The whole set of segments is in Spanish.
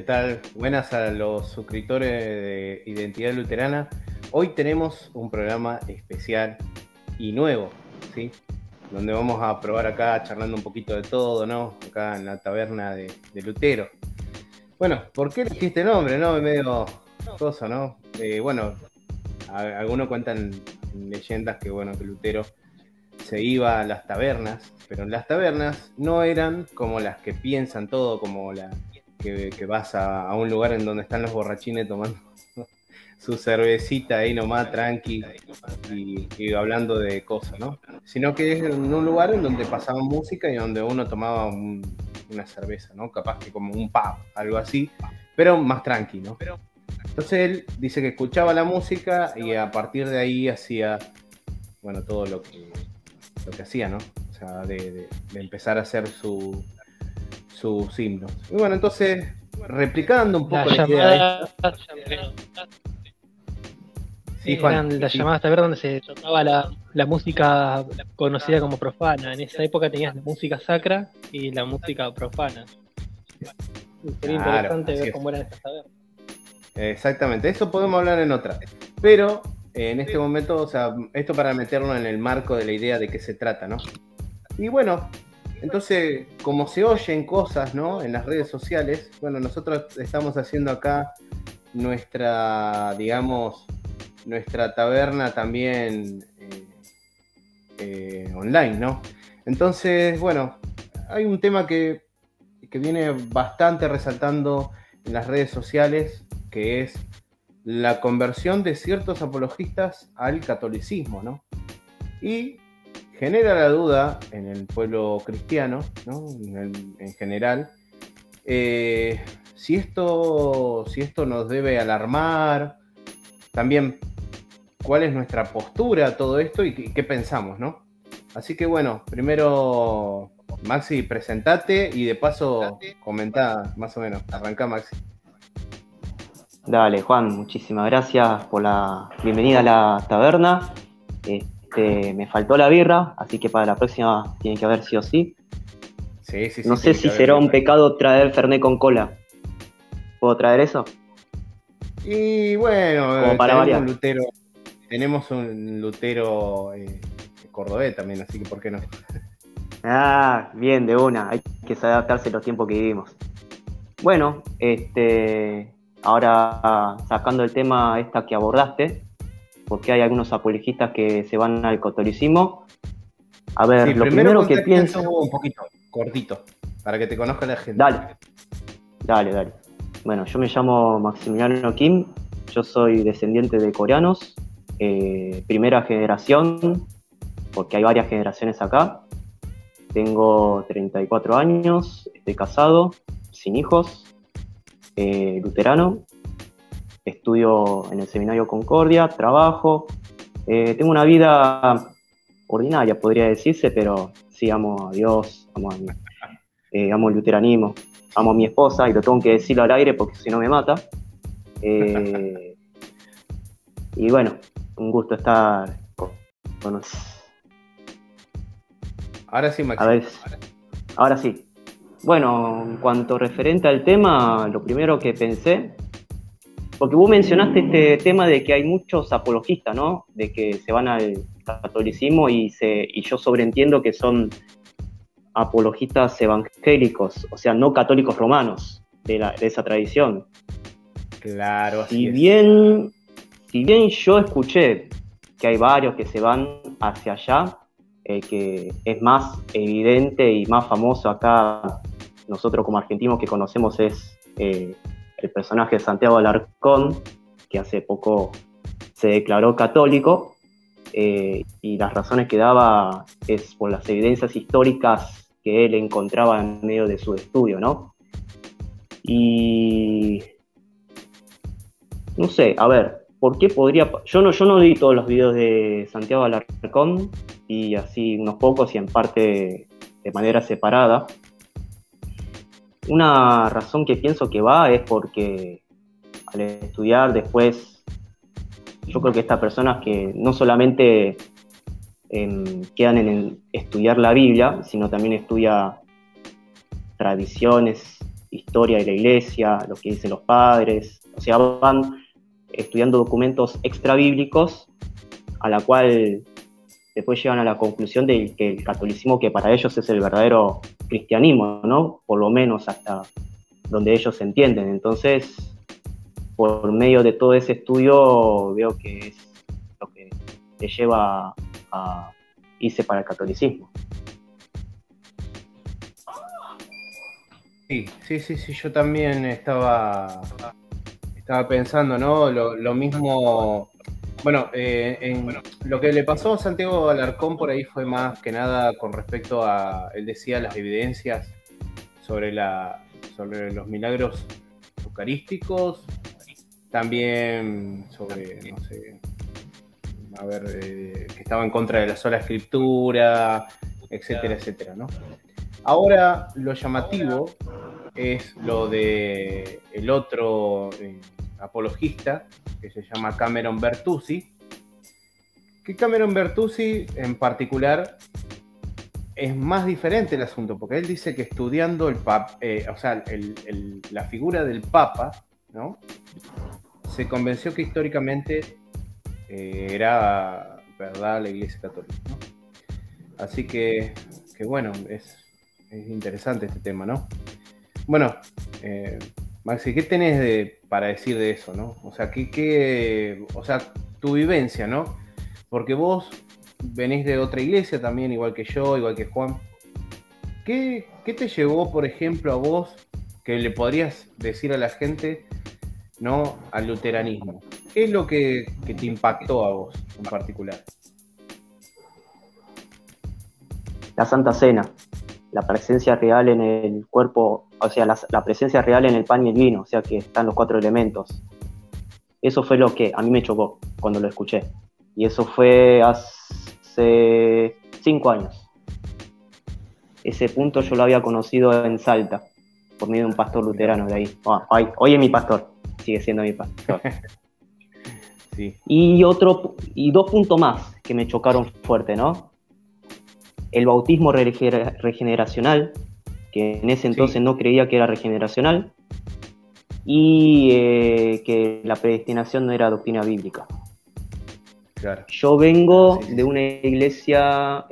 ¿Qué tal? Buenas a los suscriptores de Identidad Luterana. Hoy tenemos un programa especial y nuevo, ¿sí? Donde vamos a probar acá charlando un poquito de todo, ¿no? Acá en la taberna de, Lutero. Bueno, ¿por qué elegiste nombre, no? Medio cosa, ¿no? Eh, bueno, algunos cuentan leyendas que, bueno, que Lutero se iba a las tabernas, pero las tabernas no eran como las que piensan todo, como la que, vas a, un lugar en donde están los borrachines tomando su cervecita ahí nomás, tranqui, y, hablando de cosas, ¿no? Sino que es en un lugar en donde pasaban música y donde uno tomaba una cerveza, ¿no? Capaz que como un pub, algo así, pero más tranqui, ¿no? Entonces él dice que escuchaba la música y a partir de ahí hacía, bueno, todo lo que, lo que hacía, ¿no? O sea, de empezar a hacer su, sus himnos. Y bueno, entonces, replicando un poco la, idea Sí, Juan, las llamadas ver donde se tocaba la, música conocida como profana. En esa época tenías la música sacra y la música profana. Sería interesante ver cómo eran estas tabernas. Exactamente, eso podemos hablar en otra. Pero en este momento, o sea, esto para meterlo en el marco de la idea de qué se trata, ¿no? Y bueno, entonces, como se oyen cosas, ¿no? En las redes sociales, bueno, nosotros estamos haciendo acá nuestra, digamos, nuestra taberna también eh, eh, online, ¿no? Entonces, bueno, hay un tema que, que viene bastante resaltando en las redes sociales, que es la conversión de ciertos apologistas al catolicismo, ¿no? Y genera la duda en el pueblo cristiano, en, general, eh, si, esto, si esto nos debe alarmar, también cuál es nuestra postura a todo esto y qué, pensamos, ¿no? Así que bueno, primero Maxi, presentate y de paso comentá más o menos. Arranca Maxi. Dale, Juan, muchísimas gracias por la bienvenida a la taberna. Eh, este, me faltó la birra, así que para la próxima tiene que haber sí o sí. Sí, sí, sí. No sé si será un pecado traer Fernet con cola. ¿Puedo traer eso? Y bueno, para tenemos, un lutero, tenemos un lutero eh, cordobés también, así que ¿por qué no? Ah, bien, de una. Hay que adaptarse a los tiempos que vivimos. Bueno, este, ahora sacando el tema esta que abordaste, porque hay algunos apologistas que se van al catolicismo. A ver, lo primero, que pienso. Un poquito, cortito, para que te conozca la gente. Dale, dale, dale. Bueno, yo me llamo Maximiliano Kim, yo soy descendiente de coreanos, eh, primera generación, porque hay varias generaciones acá. Tengo 34 años, estoy casado, sin hijos, eh, luterano, estudio en el Seminario Concordia, trabajo, eh, tengo una vida ordinaria, podría decirse, pero sí amo a Dios, amo, a eh, amo el luteranismo, amo a mi esposa y lo tengo que decirlo al aire porque si no me mata. Eh, y bueno, un gusto estar con, Ahora sí, Max. ahora sí. Bueno, en cuanto referente al tema, lo primero que pensé porque vos mencionaste este tema de que hay muchos apologistas, ¿no? De que se van al catolicismo y, se, y yo sobreentiendo que son apologistas evangélicos, o sea, no católicos romanos de, esa tradición. Claro, así si bien, si bien yo escuché que hay varios que se van hacia allá, el que es más evidente y más famoso acá, nosotros como argentinos que conocemos es eh, el personaje de Santiago Alarcón, que hace poco se declaró católico, eh, y las razones que daba es por las evidencias históricas que él encontraba en medio de su estudio, ¿no? Y no sé, a ver, ¿por qué podría.? Yo no, yo no vi todos los videos de Santiago Alarcón, y así unos pocos y en parte de manera separada. Una razón que pienso que va es porque al estudiar después, yo creo que estas personas que no solamente em, quedan en estudiar la Biblia, sino también estudia tradiciones historia de la iglesia, lo que dicen los padres, o sea, van estudiando documentos extra bíblicos a la cual después llegan a la conclusión de que el catolicismo que para ellos es el verdadero cristianismo, ¿no? Por lo menos hasta donde ellos entienden. Entonces, por medio de todo ese estudio veo que es lo que te lleva a irse para el catolicismo. Sí, sí, sí, sí, yo también estaba, estaba pensando, ¿no? Lo, mismo, bueno, eh, en, lo que le pasó a Santiago Alarcón por ahí fue más que nada con respecto a, él decía, las evidencias sobre, la, sobre los milagros eucarísticos, también sobre, no sé, a ver, eh, que estaba en contra de la sola escritura, etcétera, etcétera, ¿no? Ahora lo llamativo es lo de el otro eh, apologista que se llama Cameron Bertuzzi, que Cameron Bertuzzi en particular es más diferente el asunto, porque él dice que estudiando el pap, eh, o sea, la figura del Papa, ¿no? Se convenció que históricamente eh, era verdad la Iglesia Católica, Así que, que bueno, es, es interesante este tema, ¿no? Bueno, eh, Maxi, ¿qué tenés para decir de eso, no? O sea, ¿qué, o sea, tu vivencia, ¿no? Porque vos venís de otra iglesia también, igual que yo, igual que Juan. ¿Qué, te llevó, por ejemplo, a vos que le podrías decir a la gente, ¿no? Al luteranismo. ¿Qué es lo que te impactó a vos en particular? La Santa Cena la presencia real en el cuerpo, o sea, la, presencia real en el pan y el vino, o sea, que están los cuatro elementos. Eso fue lo que a mí me chocó cuando lo escuché. Y eso fue hace cinco años. Ese punto yo lo había conocido en Salta, por medio de un pastor luterano de ahí. Ah, hoy es mi pastor, sigue siendo mi pastor. Y otro, y dos puntos más que me chocaron fuerte, ¿no? el bautismo regeneracional, que en ese entonces no creía que era regeneracional, y eh, que la predestinación no era doctrina bíblica. Yo vengo de una iglesia,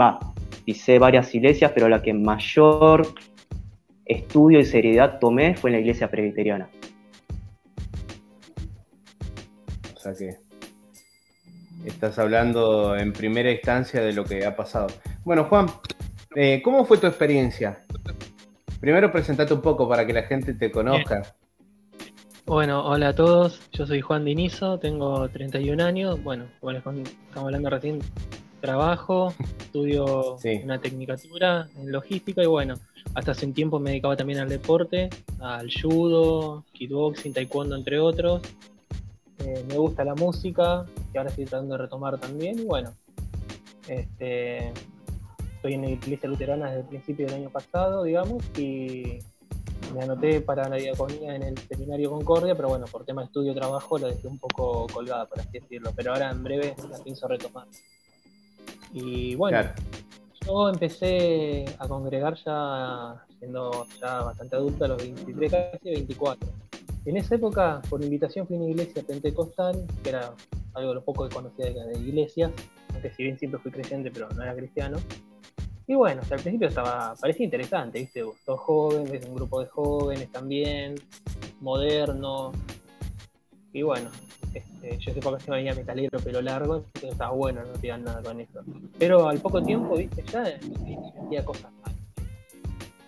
va, pisé varias iglesias, pero la que mayor estudio y seriedad tomé fue en la iglesia presbiteriana. O sea que Estás hablando en primera instancia de lo que ha pasado. Bueno, Juan, eh, ¿cómo fue tu experiencia? Primero presentate un poco para que la gente te conozca. Bueno, hola a todos, yo soy Juan Dinizo, tengo 31 años, bueno, bueno estamos hablando recién, trabajo, estudio una tecnicatura en logística y bueno, hasta hace un tiempo me dedicaba también al deporte, al judo, kickboxing, taekwondo, entre otros. Eh, me gusta la música, que ahora estoy tratando de retomar también. Y bueno, este, estoy en la iglesia luterana desde el principio del año pasado, digamos, y me anoté para la diaconía en el seminario Concordia, pero bueno, por tema de estudio y trabajo la dejé un poco colgada, por así decirlo. Pero ahora en breve la pienso retomar. Y bueno, yo empecé a congregar ya siendo ya bastante adulta, a los 23, casi 24 en esa época, por invitación, fui a una iglesia pentecostal, que era algo de lo poco que conocía de iglesias, aunque si bien siempre fui creyente, pero no era cristiano. Y bueno, al principio estaba, parecía interesante, ¿viste? Sos joven, ves un grupo de jóvenes también, moderno. Y bueno, este, yo sé por qué me venía metalero, pelo largo, entonces estaba bueno, no te nada con eso. Pero al poco tiempo, ¿viste? Ya hacía cosas mal.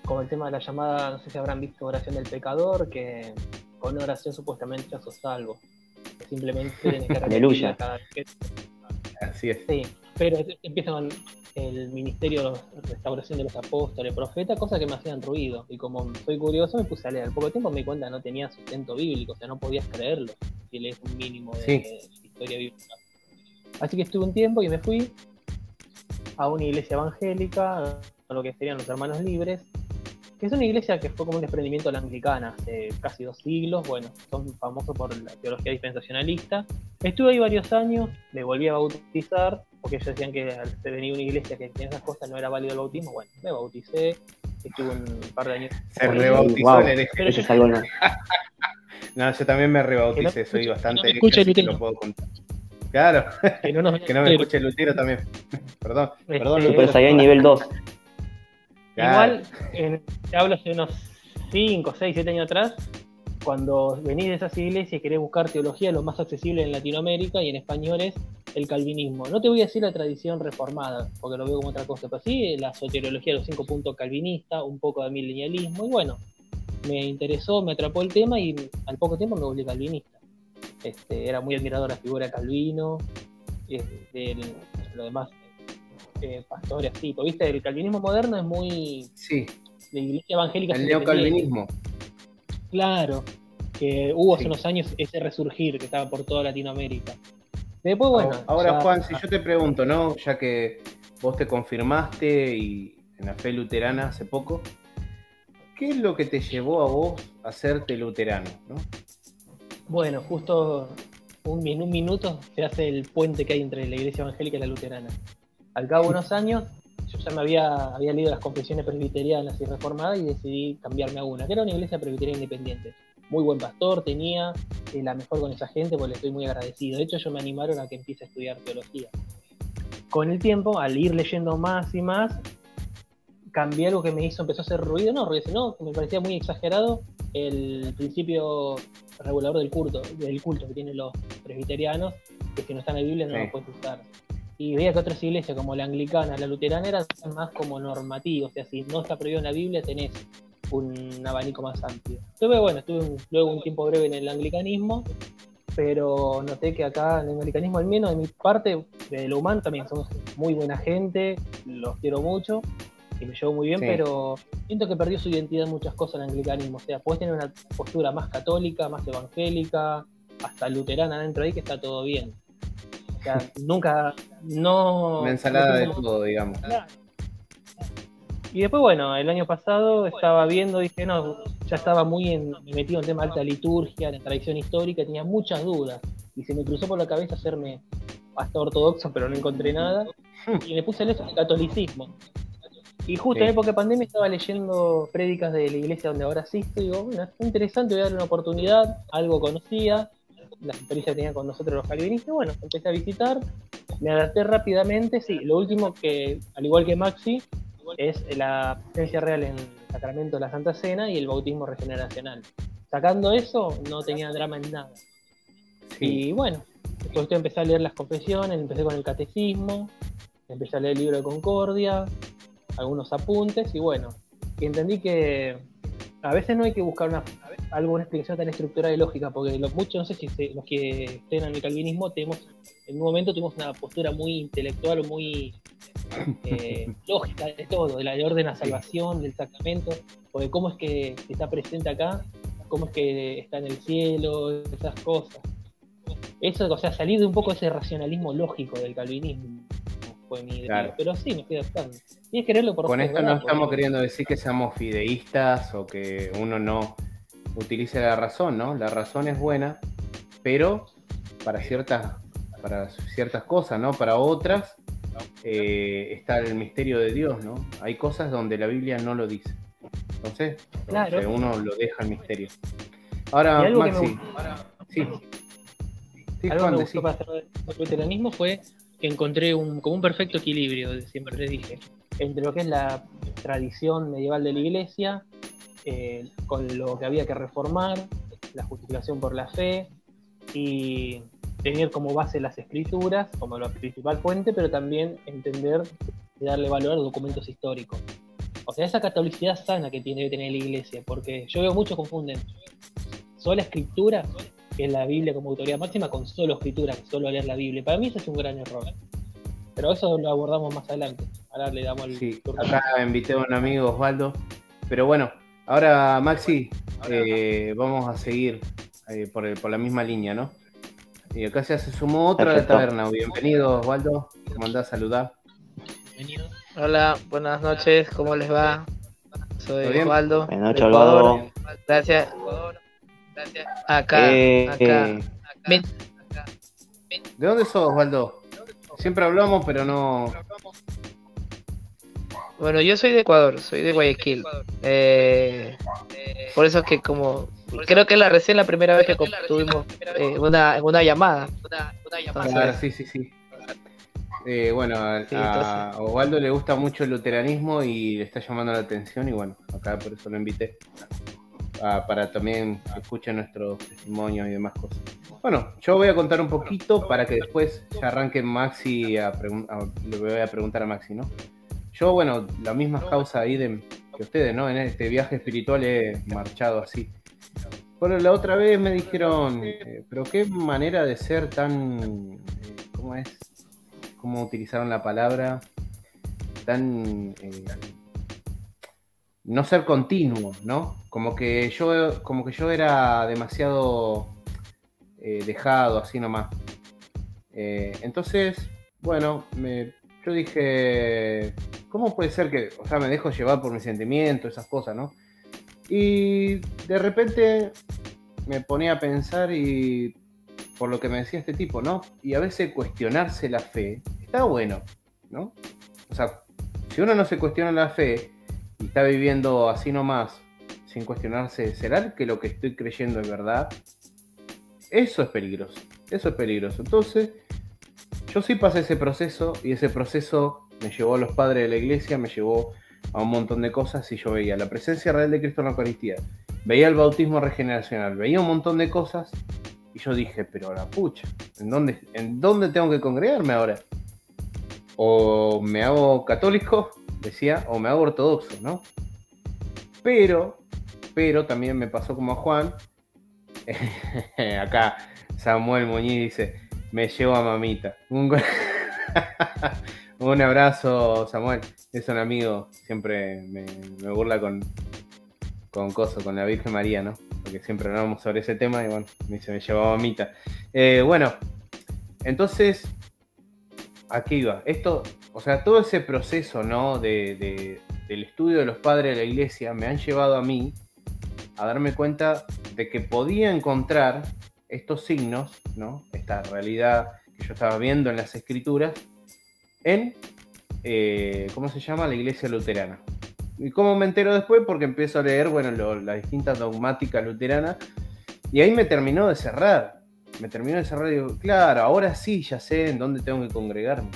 Como el tema de la llamada, no sé si habrán visto oración del pecador, que con oración supuestamente ya sos salvo. Simplemente tienes que Aleluya. cada vez Así es. Sí, pero empieza con el ministerio de restauración de los apóstoles, profetas, cosas que me hacían ruido. Y como soy curioso, me puse a leer. Al poco tiempo me di cuenta no tenía sustento bíblico, o sea, no podías creerlo si lees un mínimo de, historia bíblica. Así que estuve un tiempo y me fui a una iglesia evangélica, a lo que serían los hermanos libres, que es una iglesia que fue como un desprendimiento de la anglicana hace casi dos siglos, bueno, son famosos por la teología dispensacionalista. Estuve ahí varios años, me volví a bautizar, porque ellos decían que al venir una iglesia que tenía esas cosas no era válido el bautismo, bueno, me bauticé, estuve un par de años. Se rebautizó wow. el. Pero yo, no. yo también me rebauticé, soy bastante no escuche hereje, lo puedo contar. Claro, que no, nos, que no me escuche el Lutero también. perdón, Este, perdón. Pero ahí hay nivel 2. Claro. Igual, en, te hablo hace unos 5, 6, 7 años atrás, cuando venís de esas iglesias y querés buscar teología, lo más accesible en Latinoamérica y en español es el calvinismo. No te voy a decir la tradición reformada, porque lo veo como otra cosa, pero sí la soteriología de los cinco puntos calvinista, un poco de milenialismo, y bueno, me interesó, me atrapó el tema y al poco tiempo me volví calvinista. Este, era muy admirador la figura de Calvino, eh, del, lo demás, eh, pastores. Porque, viste, el calvinismo moderno es muy Sí, de iglesia evangélica. el neocalvinismo. Claro, que hubo hace Sí. unos años ese resurgir que estaba por toda Latinoamérica. Después, bueno. Ahora, ya- Juan, si yo te pregunto, ¿no? Ya que vos te confirmaste y en la fe luterana hace poco, ¿qué es lo que te llevó a vos a hacerte luterano? ¿no? Bueno, justo un, en un minuto se hace el puente que hay entre la iglesia evangélica y la luterana. Al cabo de unos años, yo ya me había, había leído las confesiones presbiterianas y reformadas y decidí cambiarme a una, que era una iglesia presbiteriana independiente. Muy buen pastor, tenía eh, la mejor con esa gente, porque le estoy muy agradecido. De hecho, ellos me animaron a que empiece a estudiar teología. Con el tiempo, al ir leyendo más y más, cambié algo que me hizo, empezó a hacer ruido, no ruido, sino que me parecía muy exagerado el principio regulador del culto, del culto que tienen los presbiterianos, que si no está en la Biblia no Sí. lo puedes usar. Y veía que otras iglesias como la anglicana, la luterana eran más como normativos, o sea, si no está prohibido en la Biblia tenés un abanico más amplio. Estuve, bueno, estuve un- luego un tiempo breve en el anglicanismo, pero noté que acá en el anglicanismo, al menos de mi parte, de lo humano también somos muy buena gente, los quiero mucho y me llevo muy bien, Sí. pero siento que perdió su identidad en muchas cosas el anglicanismo. O sea, puedes tener una postura más católica, más evangélica, hasta luterana dentro ahí, que está todo bien. O sea, nunca, no... Una ensalada de no todo, digamos. Claro. Y después, bueno, el año pasado estaba viendo, dije, no, ya estaba muy en- metido en tema de alta liturgia, en la tradición histórica, tenía muchas dudas. Y se me cruzó por la cabeza hacerme hasta ortodoxo, pero no encontré nada. Y me puse en eso, el catolicismo. Y justo Sí. en época de pandemia estaba leyendo prédicas de la iglesia donde ahora asisto y digo, bueno, es interesante, voy a darle una oportunidad, algo conocía, las experiencias que tenía con nosotros los calvinistas, bueno, empecé a visitar, me adapté rápidamente, sí, lo último que, al igual que Maxi, es la presencia real en el sacramento de la Santa Cena y el bautismo regeneracional. Sacando eso, no tenía drama en nada. Sí. Y bueno, después empecé a leer las confesiones, empecé con el catecismo, empecé a leer el libro de Concordia, algunos apuntes, y bueno, y entendí que a veces no hay que buscar una, alguna explicación tan estructural y lógica, porque los muchos, no sé si se- los que estén en el calvinismo, tenemos, en un momento tuvimos una postura muy intelectual o muy eh, lógica de todo, de la de orden a salvación, del sacramento, o de cómo es que está presente acá, cómo es que está en el cielo, esas cosas. Eso, o sea, salir de un poco ese racionalismo lógico del calvinismo fue mi idea. Claro. Pero sí, me estoy adaptando. Y es quererlo por Con esto no estamos Porque- queriendo decir que seamos fideístas o que uno no utilice la razón, ¿no? La razón es buena, pero para ciertas, para ciertas cosas, ¿no? Para otras eh, está el misterio de Dios, ¿no? Hay cosas donde la Biblia no lo dice. Entonces, Claro. eh, uno lo deja el misterio. Ahora, que me Maxi, sí. Sí, Algo Juan, que me gustó hacer el luteranismo fue que encontré un, como un perfecto equilibrio, siempre les dije, entre lo que es la tradición medieval de la iglesia, eh, con lo que había que reformar, la justificación por la fe, y tener como base las escrituras, como la principal fuente, pero también entender y darle valor a los documentos históricos. O sea, esa catolicidad sana que tiene que tener la iglesia, porque yo veo muchos confunden sola escritura que es la Biblia como autoridad máxima, con solo escritura, solo leer la Biblia. Para mí eso es un gran error. Pero eso lo abordamos más adelante. Ahora le damos el Sí, acá invité a un amigo Osvaldo. Pero bueno, ahora Maxi, eh, vamos a seguir eh, por, el- por la misma línea, ¿no? Y acá se se sumó otra de la taberna. Bienvenido, Osvaldo. ¿Cómo andás? Saludar. Bienvenido. Hola, buenas noches, ¿cómo les va? Soy. Osvaldo. Buenas noches. Osvaldo. Gracias. Acá, Eh, acá. eh, Ven, ¿De dónde sos, Osvaldo? Siempre hablamos, pero no. Bueno, yo soy de Ecuador, soy de Guayaquil. Eh, por eso es que como creo que es la recién la primera vez que tuvimos eh, una, una llamada. Una, sí, sí, sí. Eh, bueno, a, Osvaldo le gusta mucho el luteranismo y le está llamando la atención y bueno, acá por eso lo invité para también que escuchen nuestros testimonios y demás cosas. Bueno, yo voy a contar un poquito para que después ya arranque Maxi a, le voy a preguntar a Maxi, ¿no? Yo, bueno, la misma causa ahí de, que ustedes, ¿no? En este viaje espiritual he marchado así. Bueno, la otra vez me dijeron, eh, pero qué manera de ser tan, eh, ¿cómo es? cómo utilizaron la palabra, tan... Eh, no ser continuo, ¿no? Como que yo, como que yo era demasiado dejado, así nomás. Entonces, bueno, me, yo dije, ¿cómo puede ser que, o sea, me dejo llevar por mis sentimientos, esas cosas, ¿no? Y de repente me ponía a pensar y por lo que me decía este tipo, ¿no? Y a veces cuestionarse la fe está bueno, ¿no? O sea, si uno no se cuestiona la fe y está viviendo así nomás, sin cuestionarse, ¿será que lo que estoy creyendo es verdad? Eso es peligroso, eso es peligroso. Entonces, yo sí pasé ese proceso y ese proceso me llevó a los padres de la iglesia, me llevó a un montón de cosas y yo veía la presencia real de Cristo en la Eucaristía, veía el bautismo regeneracional, veía un montón de cosas y yo dije, pero la pucha, ¿en dónde, ¿en dónde tengo que congregarme ahora? O me hago católico, decía, o me hago ortodoxo, ¿no? Pero, pero también me pasó como a Juan. Acá Samuel Muñiz dice, me llevo a mamita. Un, un abrazo, Samuel. Es un amigo, siempre me, burla con, con con la Virgen María, ¿no? porque siempre hablamos sobre ese tema y bueno, me, se me llevaba mamita. Eh, bueno, entonces, aquí iba. Esto, o sea, todo ese proceso, ¿no? De, del estudio de los padres de la iglesia me han llevado a mí a darme cuenta de que podía encontrar estos signos, ¿no? Esta realidad que yo estaba viendo en las escrituras en, eh, ¿cómo se llama? La iglesia luterana. ¿Y cómo me entero después? Porque empiezo a leer, bueno, las distintas dogmáticas luteranas. Y ahí me terminó de cerrar. Me terminó de cerrar y digo, claro, ahora sí ya sé en dónde tengo que congregarme.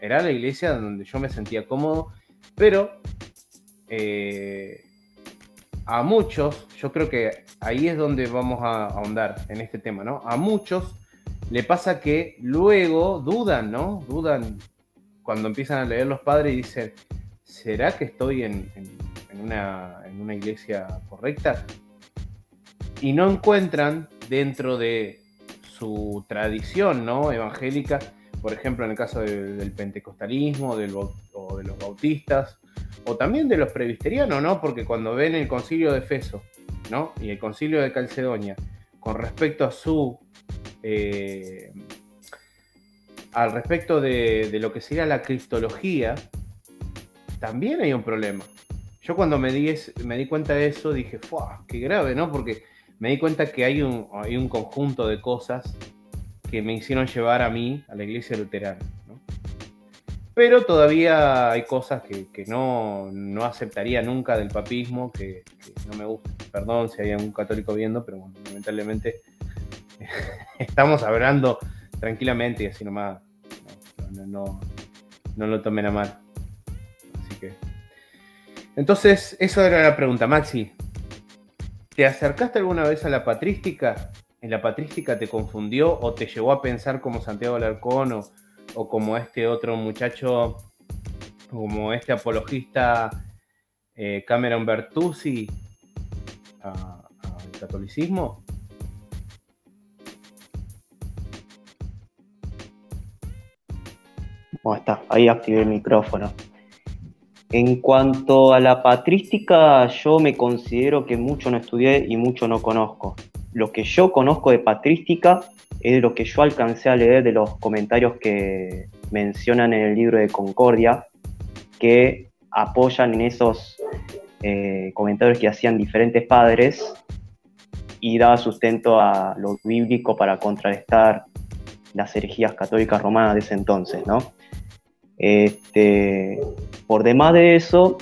Era la iglesia donde yo me sentía cómodo, pero eh, a muchos, yo creo que ahí es donde vamos a ahondar en este tema, ¿no? A muchos le pasa que luego dudan, ¿no? Dudan cuando empiezan a leer los padres y dicen, ¿será que estoy en, una, iglesia correcta? Y no encuentran dentro de su tradición ¿no? evangélica, por ejemplo, en el caso del pentecostalismo o de los bautistas, o también de los presbiterianos, ¿no? Porque cuando ven el concilio de Efeso, ¿no? Y el concilio de Calcedonia, con respecto a su. Eh, al respecto de, lo que sería la cristología, también hay un problema. Yo cuando me di, me di cuenta de eso dije, ¡fuah! ¡Qué grave, ¿no? Porque me di cuenta que hay un, hay un conjunto de cosas que me hicieron llevar a mí, a la iglesia luterana. ¿No? Pero todavía hay cosas que, no, aceptaría nunca del papismo, que, no me gusta. Perdón si hay algún católico viendo, pero bueno, lamentablemente estamos hablando tranquilamente y así nomás. No, no, no lo tomen a mal. Entonces, eso era la pregunta, Maxi. ¿Te acercaste alguna vez a la patrística? ¿En la patrística te confundió o te llevó a pensar como Santiago Alarcón o, como este otro muchacho, como este apologista eh, Cameron Bertuzzi al catolicismo? ¿Cómo está, ahí activé el micrófono. En cuanto a la patrística, yo me considero que mucho no estudié y mucho no conozco. Lo que yo conozco de patrística es lo que yo alcancé a leer de los comentarios que mencionan en el libro de Concordia, que apoyan en esos eh, comentarios que hacían diferentes padres y daba sustento a lo bíblico para contrarrestar las herejías católicas romanas de ese entonces, ¿no? Este, por demás de eso,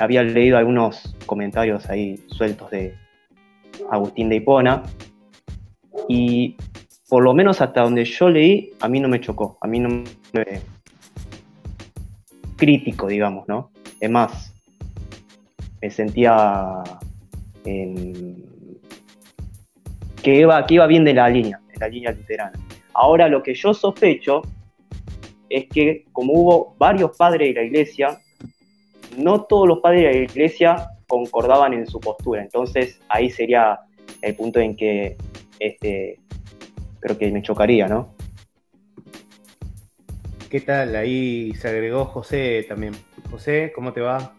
había leído algunos comentarios ahí sueltos de Agustín de Hipona y por lo menos hasta donde yo leí, a mí no me chocó, a mí no me... crítico, digamos, ¿no? Es más, me sentía que, iba, que iba bien de la línea, de la línea luterana. Ahora lo que yo sospecho es que como hubo varios padres de la iglesia, no todos los padres de la iglesia concordaban en su postura. Entonces ahí sería el punto en que este, creo que me chocaría, ¿no? ¿Qué tal? Ahí se agregó José también. José, ¿cómo te va?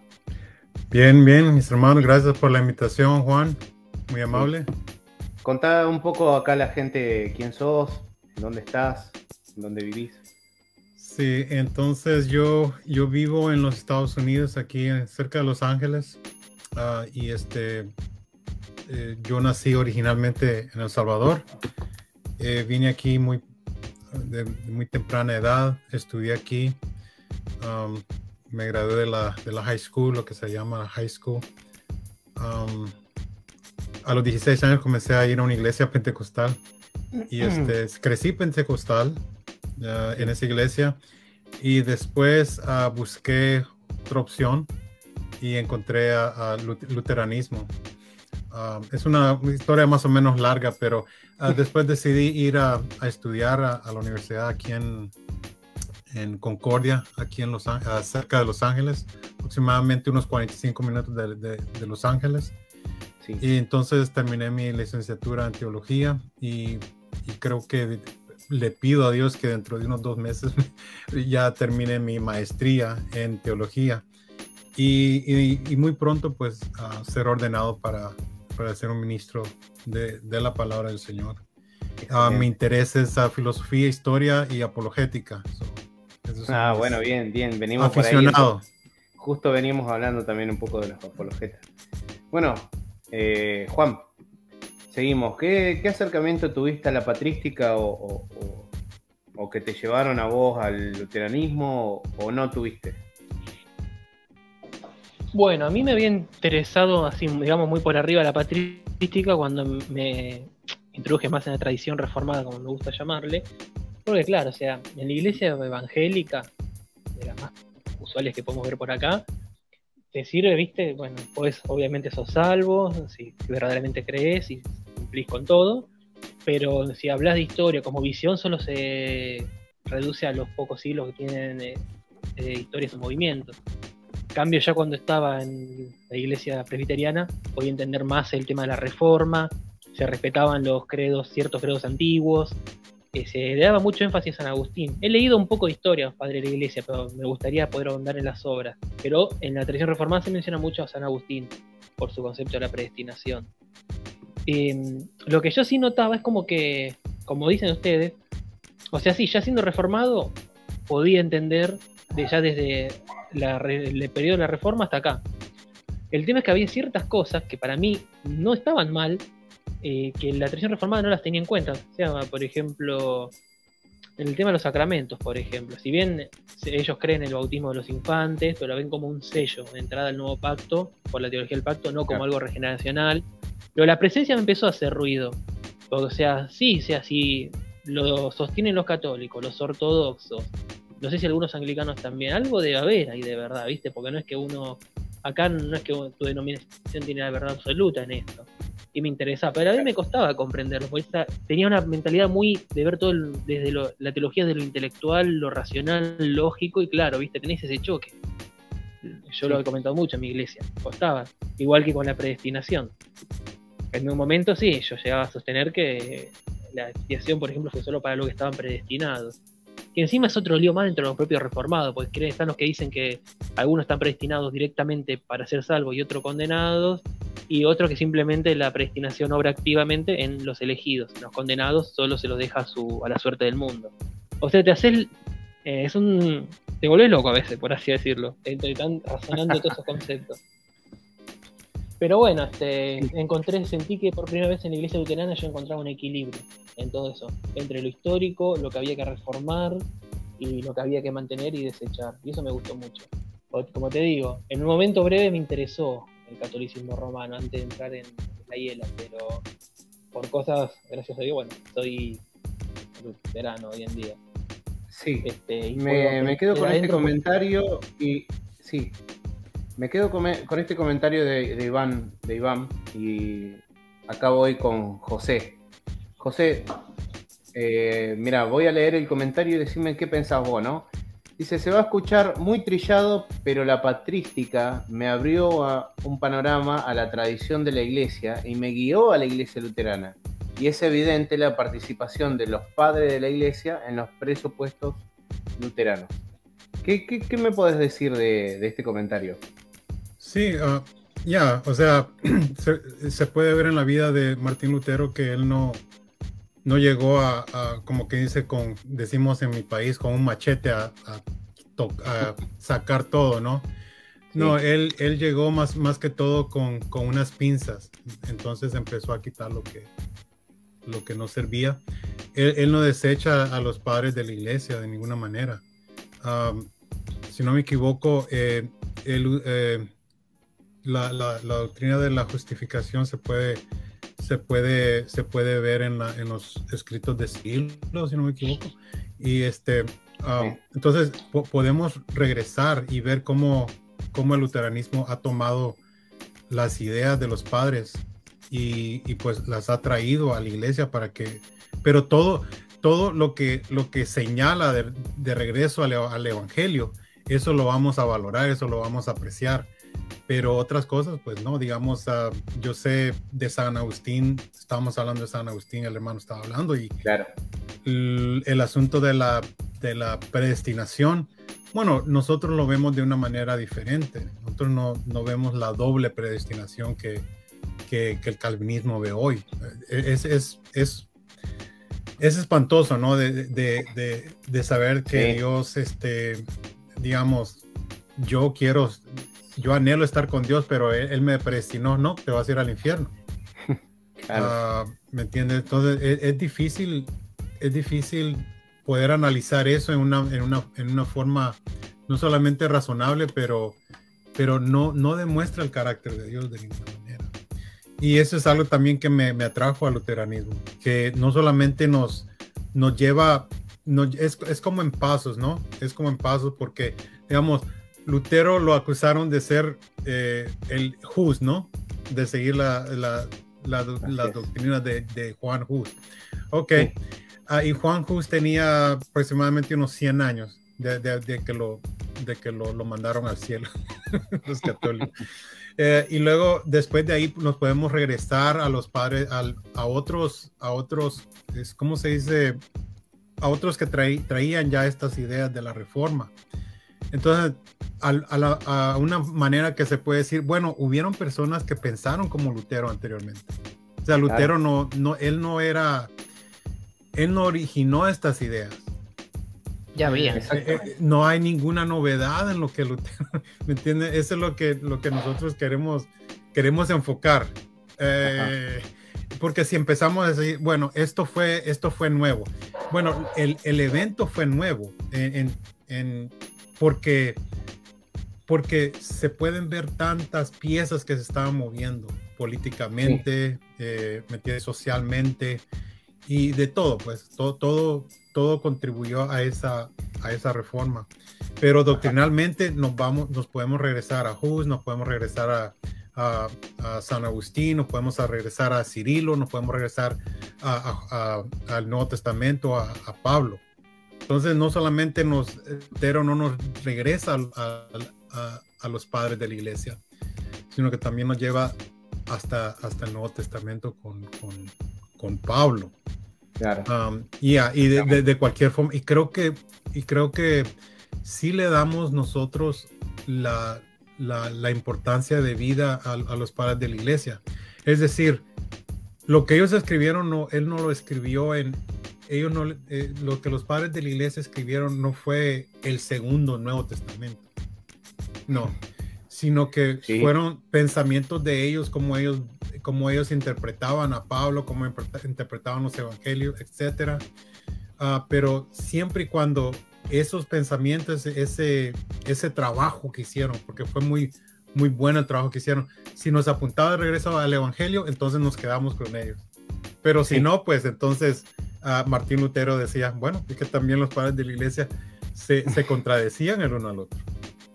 Bien, bien, mis hermanos, gracias por la invitación, Juan. Muy amable. Contá un poco acá a la gente quién sos, dónde estás, dónde vivís. Sí, entonces yo, yo vivo en los Estados Unidos, aquí cerca de Los Ángeles, ah, y este, eh, yo nací originalmente en El Salvador. Eh, vine aquí muy, de, muy temprana edad, estudié aquí, um, me gradué de la, de la high school, lo que se llama high school. Um, a los 16 años comencé a ir a una iglesia pentecostal y este, crecí pentecostal en esa iglesia y después uh, busqué otra opción y encontré a, luteranismo. Uh, es una historia más o menos larga, pero uh, después decidí ir a, estudiar a, la universidad aquí en, en Concordia, aquí en Los, cerca de Los Ángeles, aproximadamente unos 45 minutos de, de, Los Ángeles. Y entonces terminé mi licenciatura en teología y, y creo que le pido a Dios que dentro de unos dos meses ya termine mi maestría en teología y, muy pronto pues ser ordenado para, para, ser un ministro de, de la palabra del Señor. Uh, mi interés es a filosofía, historia y apologética. ah, bueno, bien, bien, venimos aficionado. Justo venimos hablando también un poco de los apologetas. Bueno, eh, Juan, Seguimos. ¿Qué, acercamiento tuviste a la patrística o, que te llevaron a vos al luteranismo o, no tuviste? Bueno, a mí me había interesado así, digamos, muy por arriba la patrística cuando me introduje más en la tradición reformada, como me gusta llamarle. Porque claro, o sea, en la iglesia evangélica, de las más usuales que podemos ver por acá, te sirve, viste, bueno, pues obviamente sos salvo, si verdaderamente crees y cumplís con todo, pero si hablas de historia como visión solo se reduce a los pocos siglos que tienen eh, eh, historias o movimientos. Cambio ya cuando estaba en la iglesia presbiteriana, podía entender más el tema de la reforma, se respetaban los credos, ciertos credos antiguos, se le daba mucho énfasis a San Agustín. He leído un poco de historia, padre de la iglesia, pero me gustaría poder ahondar en las obras. Pero en la tradición reformada se menciona mucho a San Agustín por su concepto de la predestinación. Em, lo que yo sí notaba es como que, como dicen ustedes, o sea, sí, ya siendo reformado, podía entender de ya desde el periodo de la reforma hasta acá. El tema es que había ciertas cosas que para mí no estaban mal, eh, que la tradición reformada no las tenía en cuenta. O sea, por ejemplo, en el tema de los sacramentos, por ejemplo. Si bien ellos creen en el bautismo de los infantes, pero lo ven como un sello de entrada al nuevo pacto, por la teología del pacto, no como algo regeneracional. Pero la presencia me empezó a hacer ruido. O sea, sí, o sea, si lo sostienen los católicos, los ortodoxos, no sé si algunos anglicanos también, algo debe haber ahí de verdad, ¿viste? Porque no es que uno, acá no es que tu denominación tiene la verdad absoluta en esto y me interesaba, pero a mí me costaba comprenderlo, porque tenía una mentalidad muy de ver todo desde la teología de lo intelectual, lo racional, lógico, y claro, viste, tenés ese choque. Yo lo he comentado mucho en mi iglesia, costaba, igual que con la predestinación. En un momento sí, yo llegaba a sostener que la expiación, por ejemplo, fue solo para lo que estaban predestinados. Que encima es otro lío más dentro de los propios reformados, porque están los que dicen que algunos están predestinados directamente para ser salvos y otros condenados, y otros que simplemente la predestinación obra activamente en los elegidos. Los condenados solo se los deja su, a la suerte del mundo. O sea, te haces. Eh, es un. Te volvés loco a veces, por así decirlo. Están razonando todos esos conceptos. Pero bueno, este, encontré, sentí que por primera vez en la iglesia luterana yo encontraba un equilibrio en todo eso, entre lo histórico, lo que había que reformar y lo que había que mantener y desechar. Y eso me gustó mucho. Como te digo, en un momento breve me interesó el catolicismo romano antes de entrar en la hiela, pero por cosas, gracias a Dios, bueno, soy verano hoy en día. Sí, este, me, quedo con este comentario y sí, me quedo con, este comentario de, Iván, y acá voy con José. José, eh, mira, voy a leer el comentario y decirme qué pensás vos, ¿no? Dice, se va a escuchar muy trillado, pero la patrística me abrió un panorama a la tradición de la iglesia y me guió a la iglesia luterana. Y es evidente la participación de los padres de la iglesia en los presupuestos luteranos. ¿Qué, me podés decir de, este comentario? Sí, ah, ya, o sea, se, puede ver en la vida de Martín Lutero que él no, no llegó a, como que dice, con, decimos en mi país, con un machete a, sacar todo, ¿no? No, él, él llegó más, más que todo con, unas pinzas, entonces empezó a quitar lo que, lo que no servía. Él, no desecha a los padres de la iglesia de ninguna manera. si no me equivoco, eh, eh, la, la, doctrina de la justificación se puede se puede, se puede ver en, la, en los escritos de Silo, si no me equivoco. Y este, um, entonces podemos regresar y ver cómo, cómo, el luteranismo ha tomado las ideas de los padres y, y, pues las ha traído a la iglesia para que, pero todo, todo lo que, lo que señala de, de regreso al, al evangelio, eso lo vamos a valorar, eso lo vamos a apreciar pero otras cosas, pues no, digamos, uh, yo sé de San Agustín, estábamos hablando de San Agustín, el hermano estaba hablando, y claro. el, el, asunto de la, de la predestinación, bueno, nosotros lo vemos de una manera diferente, nosotros no, no vemos la doble predestinación que, que, que, el calvinismo ve hoy. Es, es, es, es espantoso, ¿no? De, de, de, de saber que Dios, este, digamos, yo quiero yo anhelo estar con Dios, pero él, me predestinó, no, te vas a ir al infierno. Ah, ¿Me entiendes? Entonces es, difícil, es difícil poder analizar eso en una, en una, en una forma no solamente razonable, pero, pero no, no demuestra el carácter de Dios de ninguna manera. Y eso es algo también que me, me atrajo al luteranismo, que no solamente nos, nos lleva, no, es, es como en pasos, ¿no? Es como en pasos porque, digamos, Lutero lo acusaron de ser eh, el Hus, ¿no? De seguir la, la, la, doctrina de, Juan Hus. Ok. Ah, y Juan Hus tenía aproximadamente unos 100 años de, que, lo, de que lo, mandaron al cielo, los católicos. Eh, y luego, después de ahí, nos podemos regresar a los padres, a otros, a otros, ¿cómo se dice? A otros que traían ya estas ideas de la reforma. Entonces, a, una manera que se puede decir, bueno, hubieron personas que pensaron como Lutero anteriormente. O sea, Lutero no, no, él no era, él no originó estas ideas. Ya bien. Eh, eh, no hay ninguna novedad en lo que Lutero, ¿me entiendes? Eso es lo que, lo que nosotros queremos, queremos enfocar. Eh, porque si empezamos a decir, bueno, esto fue, esto fue nuevo. Bueno, el, el evento fue nuevo en, en, porque, porque se pueden ver tantas piezas que se estaban moviendo políticamente, eh, socialmente y de todo, pues todo, todo, todo contribuyó a esa, a esa reforma. Pero doctrinalmente nos, vamos, nos podemos regresar a Hus, nos podemos regresar a, a, San Agustín, nos podemos regresar a Cirilo, nos podemos regresar al Nuevo Testamento, a, Pablo. Entonces no solamente nos, pero no nos regresa a, a, los padres de la iglesia, sino que también nos lleva hasta, hasta el Nuevo Testamento con, con, con Pablo. Claro. Um, y de, de, cualquier forma, y creo que, y creo que sí le damos nosotros la, la, la importancia de vida a, a, los padres de la iglesia. Es decir, lo que ellos escribieron, no, él no lo escribió en, ellos no, eh, lo que los padres de la iglesia escribieron no fue el segundo Nuevo Testamento, no, sino que fueron pensamientos de ellos, como ellos, como ellos interpretaban a Pablo, como interpretaban los evangelios, etcétera. Ah, pero siempre y cuando esos pensamientos, ese, ese trabajo que hicieron, porque fue muy, muy bueno el trabajo que hicieron. Si nos apuntaba de regreso al Evangelio, entonces nos quedamos con ellos. Pero si no, pues entonces uh, Martín Lutero decía, bueno, es que también los padres de la iglesia se, se contradecían el uno al otro.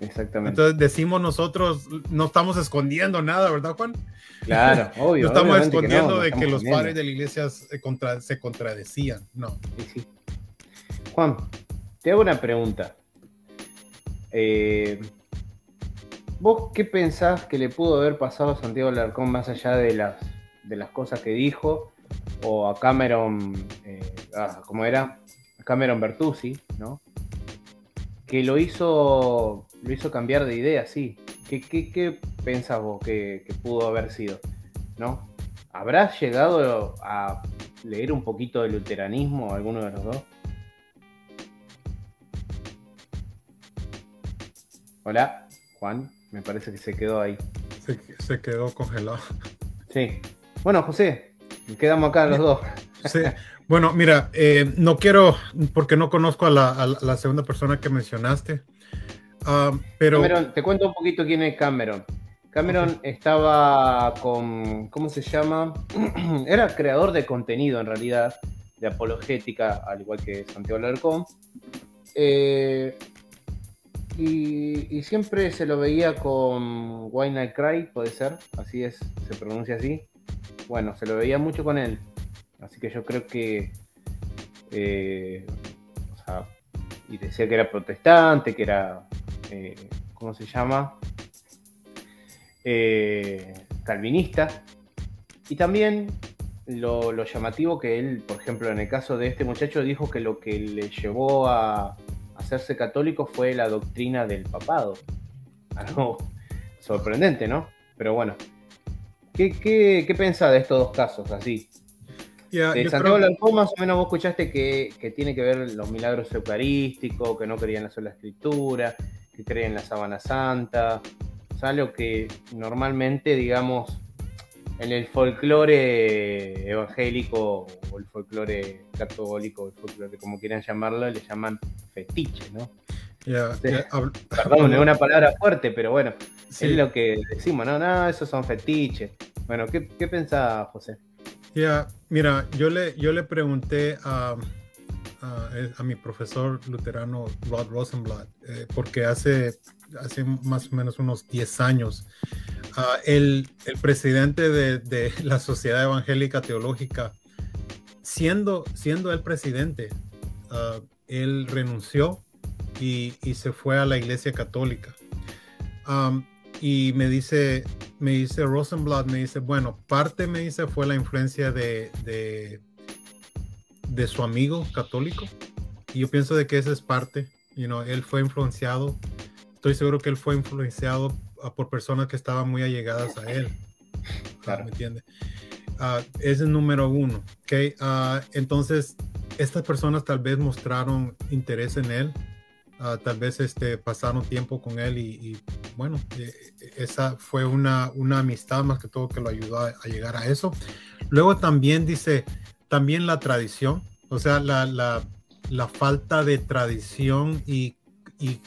Exactamente. Entonces decimos nosotros, no estamos escondiendo nada, ¿verdad, Juan? Claro, obvio. No estamos escondiendo de que los padres de la iglesia se, contra, se contradecían, no. Sí, sí. Juan, te hago una pregunta. Eh, ¿Vos qué pensás que le pudo haber pasado a Santiago Alarcón más allá de las, de las cosas que dijo? O a Cameron, eh, ah, ¿cómo era? Cameron Bertuzzi, ¿no? Que lo hizo, lo hizo cambiar de idea, sí. ¿Qué, qué, qué pensás vos que, que, pudo haber sido? ¿No? ¿Habrás llegado a leer un poquito del luteranismo alguno de los dos? Hola, Juan. Me parece que se quedó ahí. Se, quedó congelado. Sí. Bueno, José, quedamos acá los dos. Sí. Bueno, mira, eh, no quiero, porque no conozco a la, segunda persona que mencionaste, ah, pero... Cameron, te cuento un poquito quién es Cameron. Cameron estaba con, ¿cómo se llama? Era creador de contenido en realidad, de apologética, al igual que Santiago Larcón. Eh, y, siempre se lo veía con Why Not Cry, puede ser, así es, se pronuncia así. Bueno, se lo veía mucho con él. Así que yo creo que. Eh, o sea, y decía que era protestante, que era. Eh, ¿Cómo se llama? Eh, calvinista. Y también lo, lo, llamativo que él, por ejemplo, en el caso de este muchacho, dijo que lo que le llevó a, hacerse católico fue la doctrina del papado. Algo sorprendente, ¿no? Pero bueno. ¿Qué, qué, qué pensás de estos dos casos así? de Santiago creo... más o menos vos escuchaste que, que, tiene que ver los milagros eucarísticos, que no creían la sola escritura, que creen en la sábana santa. O sea, lo que normalmente, digamos, en el folclore evangélico o el folclore católico, el folclore como quieran llamarlo, le llaman fetiche, ¿no? perdón, es una palabra fuerte, pero bueno, es lo que decimos, no, no, esos son fetiches. Bueno, ¿qué, qué pensás, José? Ya, mira, yo le, yo le pregunté a, a, mi profesor luterano Rod Rosenblatt, eh, porque hace, hace más o menos unos 10 años Ah, el, presidente de, la Sociedad Evangélica Teológica, siendo, siendo el presidente, ah, él renunció y, se fue a la Iglesia Católica. Y me dice, me dice Rosenblatt, me dice, bueno, parte me dice fue la influencia de, de, de su amigo católico. Y yo pienso de que esa es parte, you know, él fue influenciado, estoy seguro que él fue influenciado por personas que estaban muy allegadas a él. Claro. ¿Me entiende? Uh, es el número uno. ¿okay? Uh, entonces, estas personas tal vez mostraron interés en él, uh, tal vez este, pasaron tiempo con él y, bueno, eh, esa fue una, una, amistad más que todo que lo ayudó a, llegar a eso. Luego también dice, también la tradición, o sea, la, la, la falta de tradición y, y,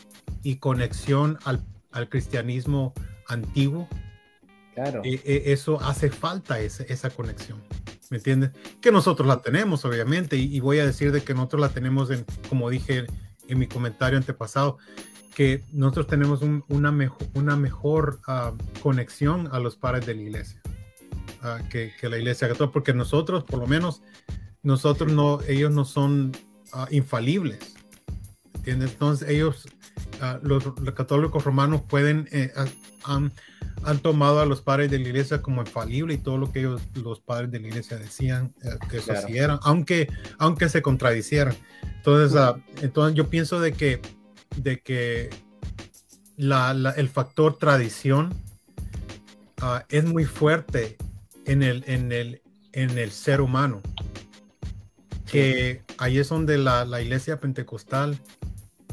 y conexión al al cristianismo antiguo. Claro. E, e, eso hace falta esa, esa conexión. ¿Me entiendes? Que nosotros la tenemos, obviamente, y, voy a decir de que nosotros la tenemos, en, como dije en mi comentario antepasado, que nosotros tenemos una mejor, una mejor ah, conexión a los padres de la iglesia uh, que, que, la iglesia católica, porque nosotros, por lo menos, nosotros no, ellos no son uh, infalibles. ¿Entiendes? Entonces ellos Ah, los, católicos romanos pueden, eh, han, han, tomado a los padres de la iglesia como infalible y todo lo que ellos, los padres de la iglesia decían eh, que eso eran, aunque, aunque se contradicieran. Entonces, ah, entonces yo pienso de que, de que la, el factor tradición ah, es muy fuerte en el, en el, en el ser humano. Que ahí es donde la, la iglesia pentecostal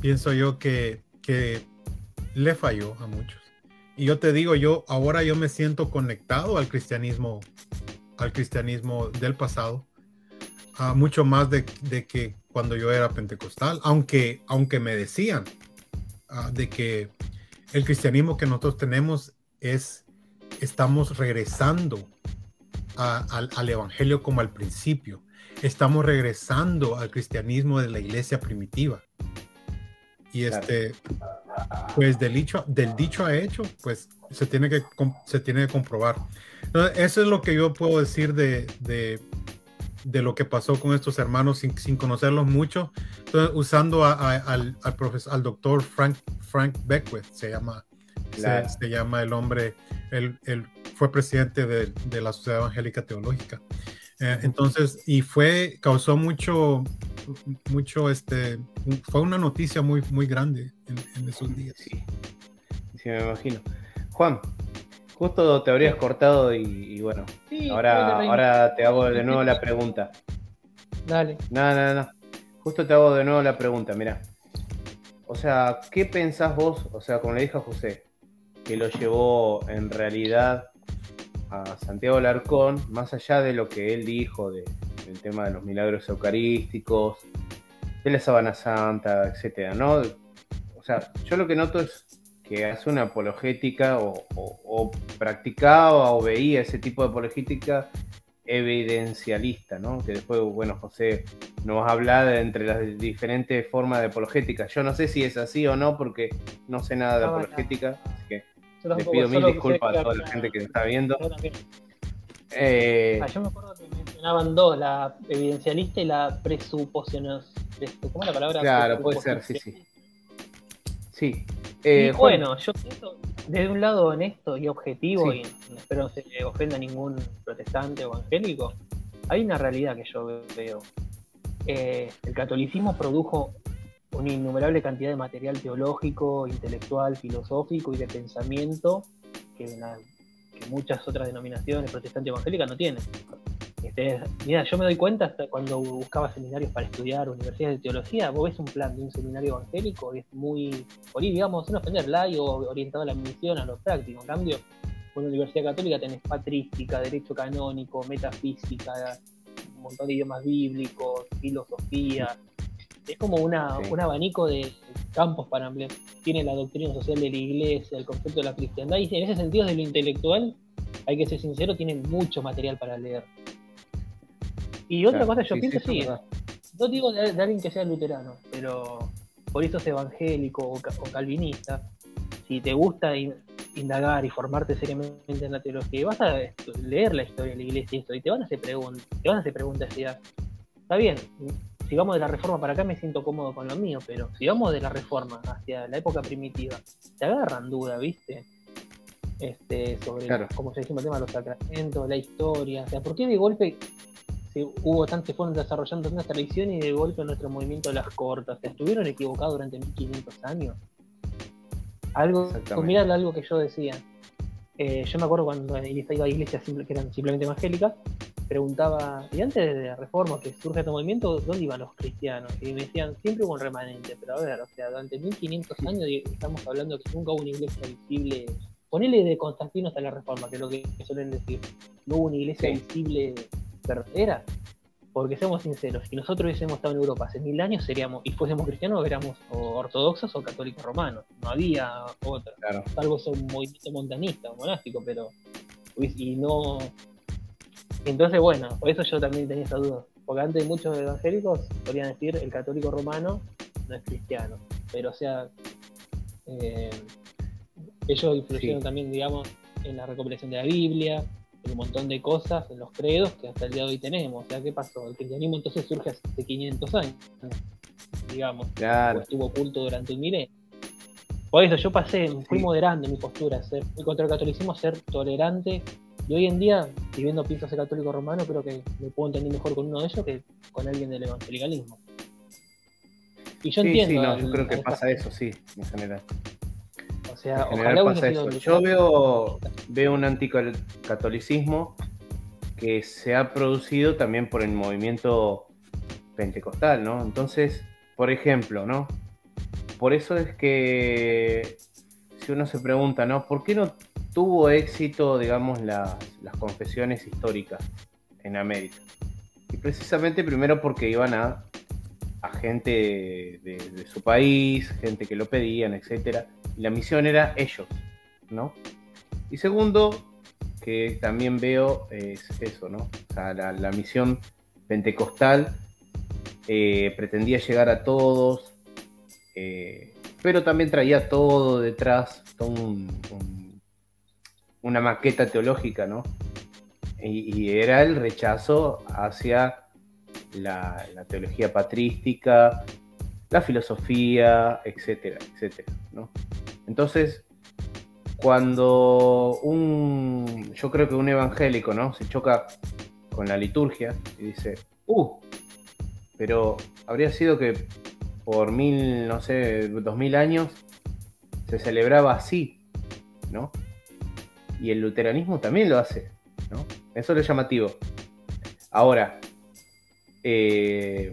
pienso yo que que le falló a muchos. Y yo te digo, yo ahora yo me siento conectado al cristianismo, al cristianismo del pasado, a mucho más de, que cuando yo era pentecostal, aunque, aunque me decían ah, de que el cristianismo que nosotros tenemos es, estamos regresando al, evangelio como al principio, estamos regresando al cristianismo de la iglesia primitiva. Y este, pues del dicho, del dicho a hecho, pues se tiene que, se tiene que comprobar. eso es lo que yo puedo decir de, de, de lo que pasó con estos hermanos sin, sin conocerlos mucho. Entonces, usando al, al, profesor, al doctor Frank, Frank Beckwith, se llama, se, llama el hombre, él, él fue presidente de, de, la Sociedad Evangélica Teológica. Eh, entonces, y fue, causó mucho, mucho, este, fue una noticia muy, muy grande en, esos días. Sí, sí, me imagino. Juan, justo te habrías cortado y, bueno, ahora, ahora te hago de nuevo la pregunta. Dale. No, no, no. Justo te hago de nuevo la pregunta, mira. O sea, ¿qué pensás vos? O sea, como le dije a José, que lo llevó en realidad a Santiago Larcón, más allá de lo que él dijo de, del tema de los milagros eucarísticos, de la sábana santa, etcétera, ¿no? O sea, yo lo que noto es que hace una apologética o, practicaba o veía ese tipo de apologética evidencialista, ¿no? Que después, bueno, José nos habla de entre las diferentes formas de apologética. Yo no sé si es así o no, porque no sé nada de apologética, así que les pido mil disculpas a toda la gente que está viendo. Eh, ah, yo me acuerdo que mencionaban dos, la evidencialista y la presuposición. ¿Cómo es la palabra? Claro, puede ser, sí, sí. Sí. Eh, bueno, yo siento, desde un lado honesto y objetivo, y espero no se ofenda a ningún protestante o evangélico, hay una realidad que yo veo. Eh, el catolicismo produjo una innumerable cantidad de material teológico, intelectual, filosófico y de pensamiento que, muchas otras denominaciones protestantes evangélicas no tienen. Este, mira, yo me doy cuenta hasta cuando buscaba seminarios para estudiar universidades de teología, vos ves un plan de un seminario evangélico y es muy, por ahí, digamos, sin ofender, o orientado a la misión, a lo práctico. En cambio, en una universidad católica tenés patrística, derecho canónico, metafísica, un montón de idiomas bíblicos, filosofía, es como una, un abanico de campos para ampliar. Tiene la doctrina social de la iglesia, el concepto de la cristiandad, y en ese sentido, de lo intelectual, hay que ser sincero, tienen mucho material para leer. Y otra cosa, yo pienso, sí, no digo de, alguien que sea luterano, pero por eso es evangélico o, calvinista, si te gusta indagar y formarte seriamente en la teología, vas a leer la historia de la iglesia y esto, y te van a hacer preguntas, te van a hacer preguntas, está bien, si vamos de la reforma para acá me siento cómodo con lo mío, pero si vamos de la reforma hacia la época primitiva, te agarran duda, ¿viste? Este, sobre, como se dice, el tema de los sacramentos, la historia, o sea, ¿por qué de golpe se, hubo tantos, fueron desarrollando tantas tradiciones y de golpe nuestro movimiento las cortas? ¿Se estuvieron equivocados durante 1500 años? Algo, mirá algo que yo decía. Eh, yo me acuerdo cuando iba a iglesias que eran simplemente evangélicas, preguntaba, y antes de la reforma que surge este movimiento, ¿dónde iban los cristianos? Y me decían, siempre hubo un remanente, pero a ver, o sea, durante 1500 años estamos hablando que nunca hubo una iglesia visible. Ponele de Constantino hasta la reforma, que es lo que suelen decir. No hubo una iglesia visible verdadera. Porque seamos sinceros, si nosotros hubiésemos estado en Europa hace mil años, seríamos, y fuésemos cristianos, éramos ortodoxos o católicos romanos. No había otra. Salvo ser un movimiento montanista o monástico, pero. Y no, entonces, bueno, por eso yo también tenía esa duda. Porque antes muchos evangélicos podrían decir el católico romano no es cristiano. Pero, o sea, eh, ellos influyeron también, digamos, en la recopilación de la Biblia, en un montón de cosas, en los credos que hasta el día de hoy tenemos. O sea, ¿qué pasó? El cristianismo entonces surge hace 500 años, digamos. Claro. estuvo oculto durante un milenio. Por eso yo pasé, fui moderando mi postura, ser, contra el catolicismo, ser tolerante y hoy en día, si viendo pienso ser católico romano, creo que me puedo entender mejor con uno de ellos que con alguien del evangelicalismo. Y yo entiendo. Sí, yo creo que pasa eso, sí, en general. O sea, ojalá pasa eso. Yo veo, veo un anticatolicismo que se ha producido también por el movimiento pentecostal, ¿no? Entonces, por ejemplo, ¿no? Por eso es que si uno se pregunta, ¿no? ¿Por qué no tuvo éxito, digamos, las confesiones históricas en América. Y precisamente primero porque iban a, gente de, su país, gente que lo pedían, etc. Y la misión era ellos, ¿no? Y segundo, que también veo es eso, ¿no? O sea, la, misión pentecostal eh, pretendía llegar a todos, eh, pero también traía todo detrás, una maqueta teológica, ¿no? Y, era el rechazo hacia la, teología patrística, la filosofía, etcétera, etcétera, ¿no? Entonces, cuando un, yo creo que un evangélico, ¿no? Se choca con la liturgia y dice, uh, pero habría sido que por mil, no sé, dos mil años se celebraba así, ¿no? Y el luteranismo también lo hace, ¿no? Eso es lo llamativo. Ahora, eh,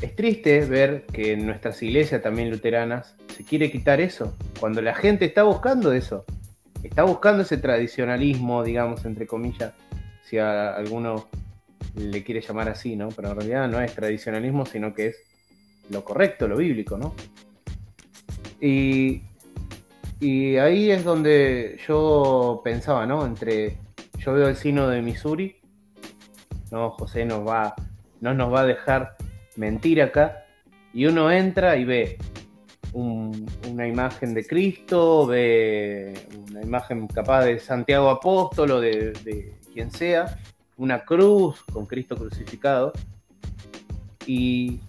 es triste ver que en nuestras iglesias también luteranas se quiere quitar eso, cuando la gente está buscando eso, está buscando ese tradicionalismo, digamos, entre comillas, si a alguno le quiere llamar así, ¿no? Pero en realidad no es tradicionalismo, sino que es lo correcto, lo bíblico, ¿no? Y, y ahí es donde yo pensaba, ¿no? Entre, yo veo el sino de Missouri, ¿no? José nos va, no nos va a dejar mentir acá, y uno entra y ve una imagen de Cristo, ve una imagen capaz de Santiago Apóstolo, de, de quien sea, una cruz con Cristo crucificado. Y,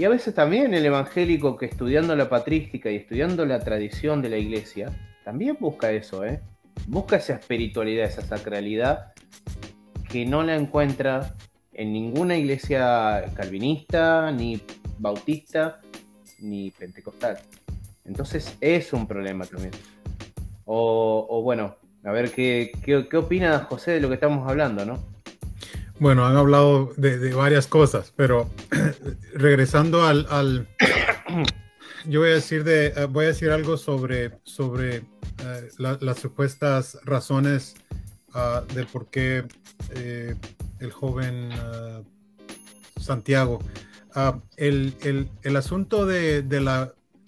y, a veces también el evangélico que estudiando la patrística y estudiando la tradición de la iglesia, también busca eso, ¿eh? Busca esa espiritualidad, esa sacralidad que no la encuentra en ninguna iglesia calvinista, ni bautista, ni pentecostal. Entonces es un problema también. O, bueno, a ver ¿qué, qué, opina José de lo que estamos hablando, ¿no? Bueno, han hablado de, varias cosas, pero regresando al, yo voy a decir de, eh, voy a decir algo sobre, sobre eh, las supuestas razones uh, del por qué eh, el joven Santiago Ah, el, asunto de,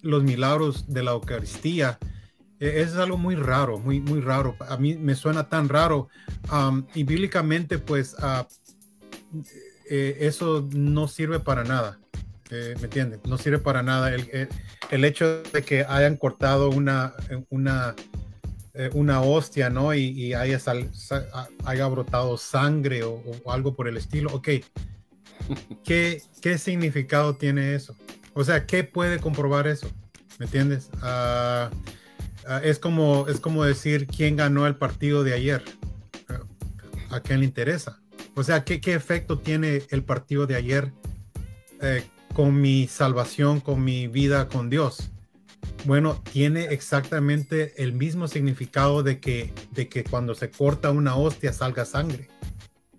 los milagros de la Eucaristía e, es algo muy raro, muy, muy raro. A mí me suena tan raro. y bíblicamente, pues, ah, eh, eso no sirve para nada. Eh, ¿Me entiendes? No sirve para nada. El, hecho de que hayan cortado una, una, eh, una hostia, ¿no? Y, haya, haya brotado sangre o, o, algo por el estilo. Ok, ¿Qué, ¿Qué significado tiene eso? O sea, ¿qué puede comprobar eso? ¿Me entiendes? Ah, ah, es, como, es como decir quién ganó el partido de ayer. ¿A quién le interesa? O sea, ¿qué, qué efecto tiene el partido de ayer eh, con mi salvación, con mi vida con Dios? Bueno, tiene exactamente el mismo significado de que, de que cuando se corta una hostia salga sangre.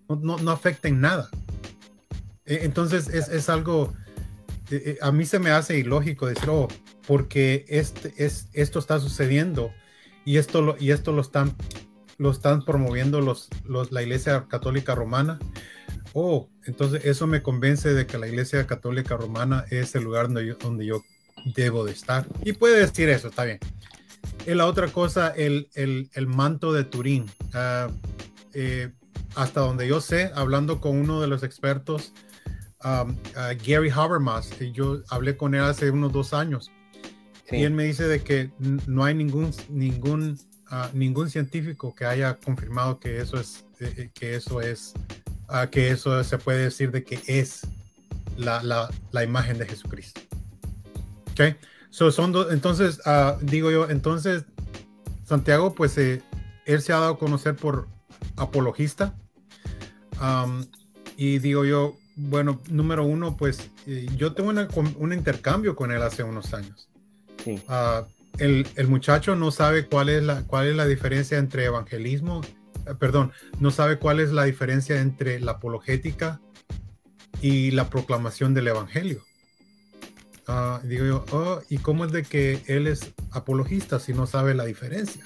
No, no, afecta en nada. E, entonces es, algo, e, e, a mí se me hace ilógico decir, oh, porque este, es, esto está sucediendo y esto lo, y esto lo están, lo están promoviendo los, la Iglesia Católica Romana. Oh, entonces eso me convence de que la Iglesia Católica Romana es el lugar donde yo, donde yo debo de estar. Y puede decir eso, está bien. Y la otra cosa, el, manto de Turín. Ah, eh, hasta donde yo sé, hablando con uno de los expertos, Gary Habermas. Yo hablé con él hace unos dos años. Y él me dice de que no hay ningún, ningún, ningún científico que haya confirmado que eso es, eh, eh, que eso es, ah, que eso se puede decir de que es la, la, la imagen de Jesucristo. Okay. So son entonces, ah, digo yo, entonces Santiago, pues eh, él se ha dado a conocer por apologista. y digo yo, bueno, número uno, pues eh, yo tengo un intercambio con él hace unos años. Ah, el, muchacho no sabe cuál es la, cuál es la diferencia entre evangelismo, eh, perdón, no sabe cuál es la diferencia entre la apologética y la proclamación del evangelio. Ah, digo yo, oh, ¿y cómo es de que él es apologista si no sabe la diferencia?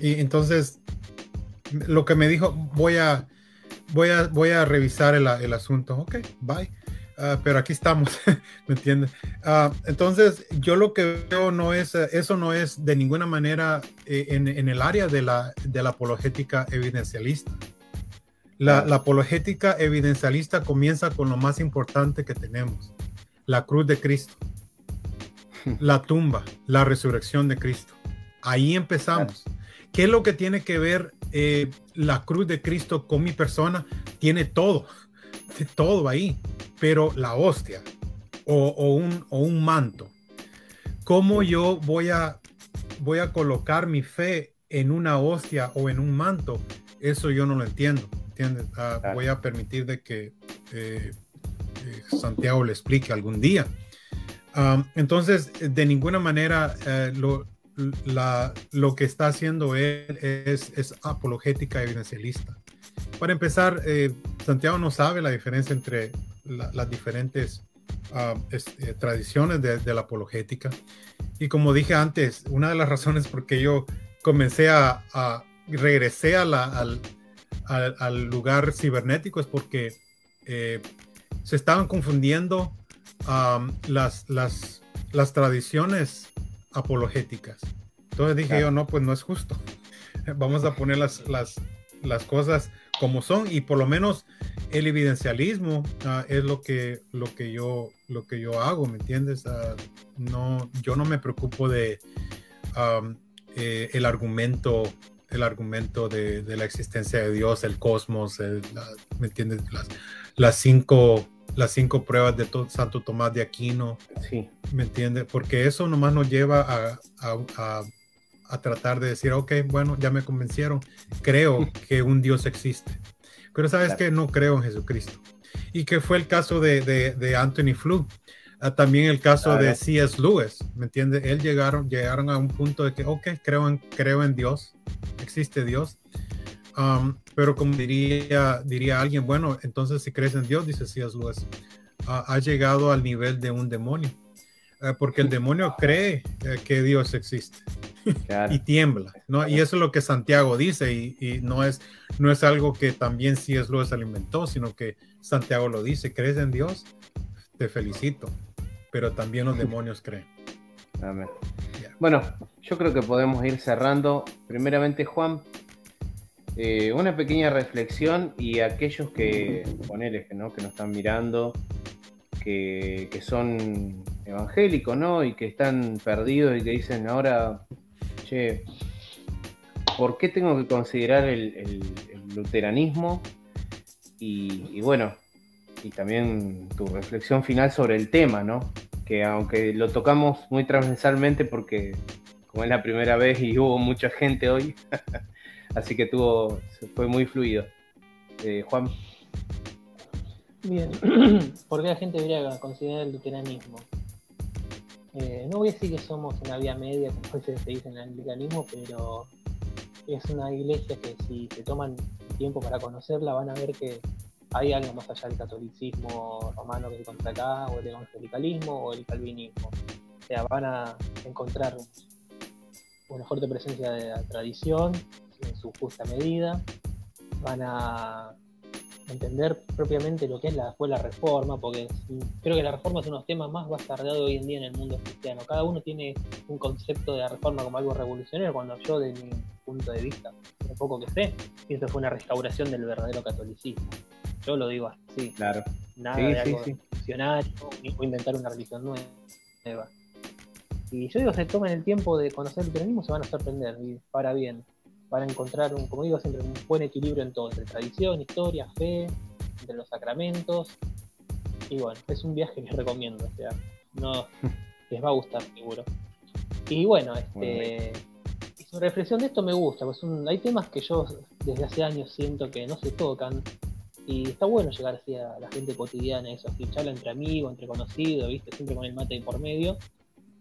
Y entonces, lo que me dijo, voy a, voy a, voy a revisar el, el asunto. Ok, bye. Ah, pero aquí estamos, ¿me entiendes? Ah, entonces, yo lo que veo no es, eso no es de ninguna manera eh, en, en, el área de la, de la apologética evidencialista. La, la, apologética evidencialista comienza con lo más importante que tenemos, la cruz de Cristo, la tumba, la resurrección de Cristo. Ahí empezamos. ¿Qué es lo que tiene que ver eh, la cruz de Cristo con mi persona? Tiene todo, todo ahí, pero la hostia o, un, o un, manto. ¿Cómo yo voy a, voy a colocar mi fe en una hostia o en un manto? Eso yo no lo entiendo. ¿entiendes? Ah, voy a permitir de que eh, eh, Santiago le explique algún día. Entonces, de ninguna manera lo, la, lo que está haciendo él es, es apologética evidencialista. Para empezar, eh, Santiago no sabe la diferencia entre las diferentes ah, eh, tradiciones de, la apologética. Y como dije antes, una de las razones por que yo comencé a, a regresé a la, al, al, lugar cibernético es porque eh, se estaban confundiendo las, las, las tradiciones apologéticas. Entonces dije yo, no, pues no es justo. Vamos a poner las, las, las cosas como son y por lo menos el evidencialismo ah, es lo que, lo, que yo, lo que yo hago, ¿me entiendes? Ah, no, yo no me preocupo de eh, el argumento el argumento de, de, la existencia de Dios, el cosmos, ¿me entiendes? Las, las cinco las cinco pruebas de Santo Tomás de Aquino. Sí. ¿Me entiende? Porque eso nomás nos lleva a, a, a, tratar de decir, ok, bueno, ya me convencieron, creo que un Dios existe. Pero sabes que no creo en Jesucristo. Y que fue el caso de, de, de Anthony Flew. Ah, también el caso de C.S. Lewis, ¿me entiende? Él llegaron, llegaron a un punto de que, ok, creo en, creo en Dios, existe Dios. Um, pero como diría, diría alguien, bueno, entonces si crees en Dios, dice C.S. Lewis, ha llegado al nivel de un demonio. Eh, porque el demonio cree eh, que Dios existe y tiembla, ¿no? Y eso es lo que Santiago dice y, no, es, no es algo que también C.S. Lewis alimentó, sino que Santiago lo dice, ¿crees en Dios? Te felicito, pero también los demonios creen. Amén. Bueno, yo creo que podemos ir cerrando. Primeramente, Juan, eh, una pequeña reflexión y aquellos que, ponele, que, ¿no? que nos están mirando, que, son evangélicos, ¿no? Y que están perdidos y que dicen ahora, che, ¿por qué tengo que considerar el, luteranismo? Y, bueno, y también tu reflexión final sobre el tema, ¿no? Que aunque lo tocamos muy transversalmente porque como es la primera vez y hubo mucha gente hoy, así que tuvo, fue muy fluido. Eh, Juan. Bien, ¿por qué la gente debería considerar el luteranismo? Eh, no voy a decir que somos una vía media, como se dice en el anglicanismo, pero es una iglesia que si se toman tiempo para conocerla van a ver que hay algo más allá del catolicismo romano que se encuentra acá, o el evangelicalismo, o el calvinismo. O sea, van a encontrar una fuerte presencia de la tradición en su justa medida, van a entender propiamente lo que es la, fue la reforma, porque creo que la reforma es uno de los temas más bastardeados hoy en día en el mundo cristiano. Cada uno tiene un concepto de la reforma como algo revolucionario, cuando yo, de mi punto de vista, un poco que sé, pienso que fue una restauración del verdadero catolicismo. Yo lo digo así. Claro. Nada de algo revolucionario, ni inventar una religión nueva. Y yo digo, se tomen el tiempo de conocer el cristianismo, se van a sorprender, y para bien van a encontrar, un, como digo siempre, un buen equilibrio en todo, entre tradición, historia, fe, entre los sacramentos. Y bueno, es un viaje que les recomiendo, o sea, no les va a gustar seguro. Y bueno, este, y su reflexión de esto me gusta, pues hay temas que yo desde hace años siento que no se tocan. Y está bueno llegar así a la gente cotidiana, eso, así, charla entre amigos, entre conocidos, ¿viste? Siempre con el mate por medio,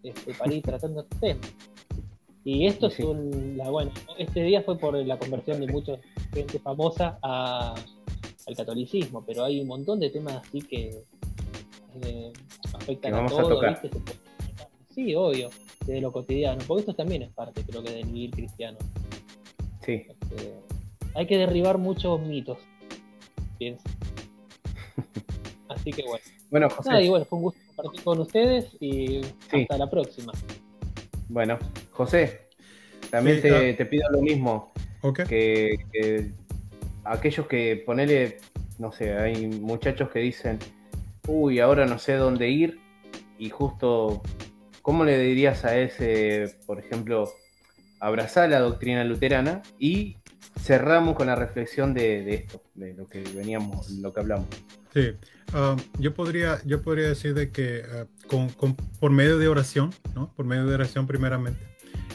este, para ir tratando estos temas. Y esto es un. La, bueno, este día fue por la conversión de mucha gente famosa a, al catolicismo, pero hay un montón de temas así que eh, afectan a todo. Sí, obvio, de lo cotidiano, porque esto también es parte, creo que, del vivir cristiano. Sí. Este, hay que derribar muchos mitos, pienso. Así que bueno. Bueno, José. fue un gusto compartir con ustedes y hasta la próxima. Bueno, José, también ah. te, pido lo mismo. Que, aquellos que ponele, no sé, hay muchachos que dicen, uy, ahora no sé dónde ir y justo, ¿cómo le dirías a ese, por ejemplo, abrazar la doctrina luterana y cerramos con la reflexión de, esto, de lo que veníamos, lo que hablamos? Sí, ah, yo, podría, yo podría decir de que ah, con, por medio de oración, ¿no? Por medio de oración primeramente,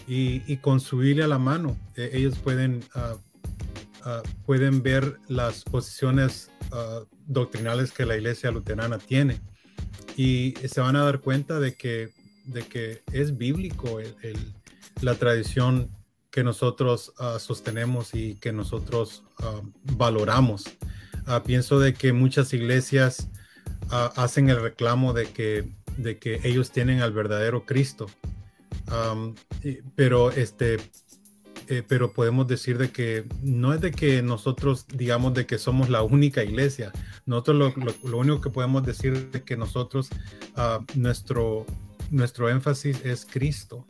y, con su Biblia a la mano, eh, ellos pueden, ah, pueden ver las posiciones doctrinales que la iglesia luterana tiene y se van a dar cuenta de que, de que es bíblico la tradición que nosotros sostenemos y que nosotros valoramos. Ah, pienso de que muchas iglesias ah, hacen el reclamo de que, de que ellos tienen al verdadero Cristo. Pero este eh, pero podemos decir de que no es de que nosotros digamos de que somos la única iglesia. Nosotros lo, único que podemos decir es que nosotros, ah, nuestro, nuestro énfasis es Cristo.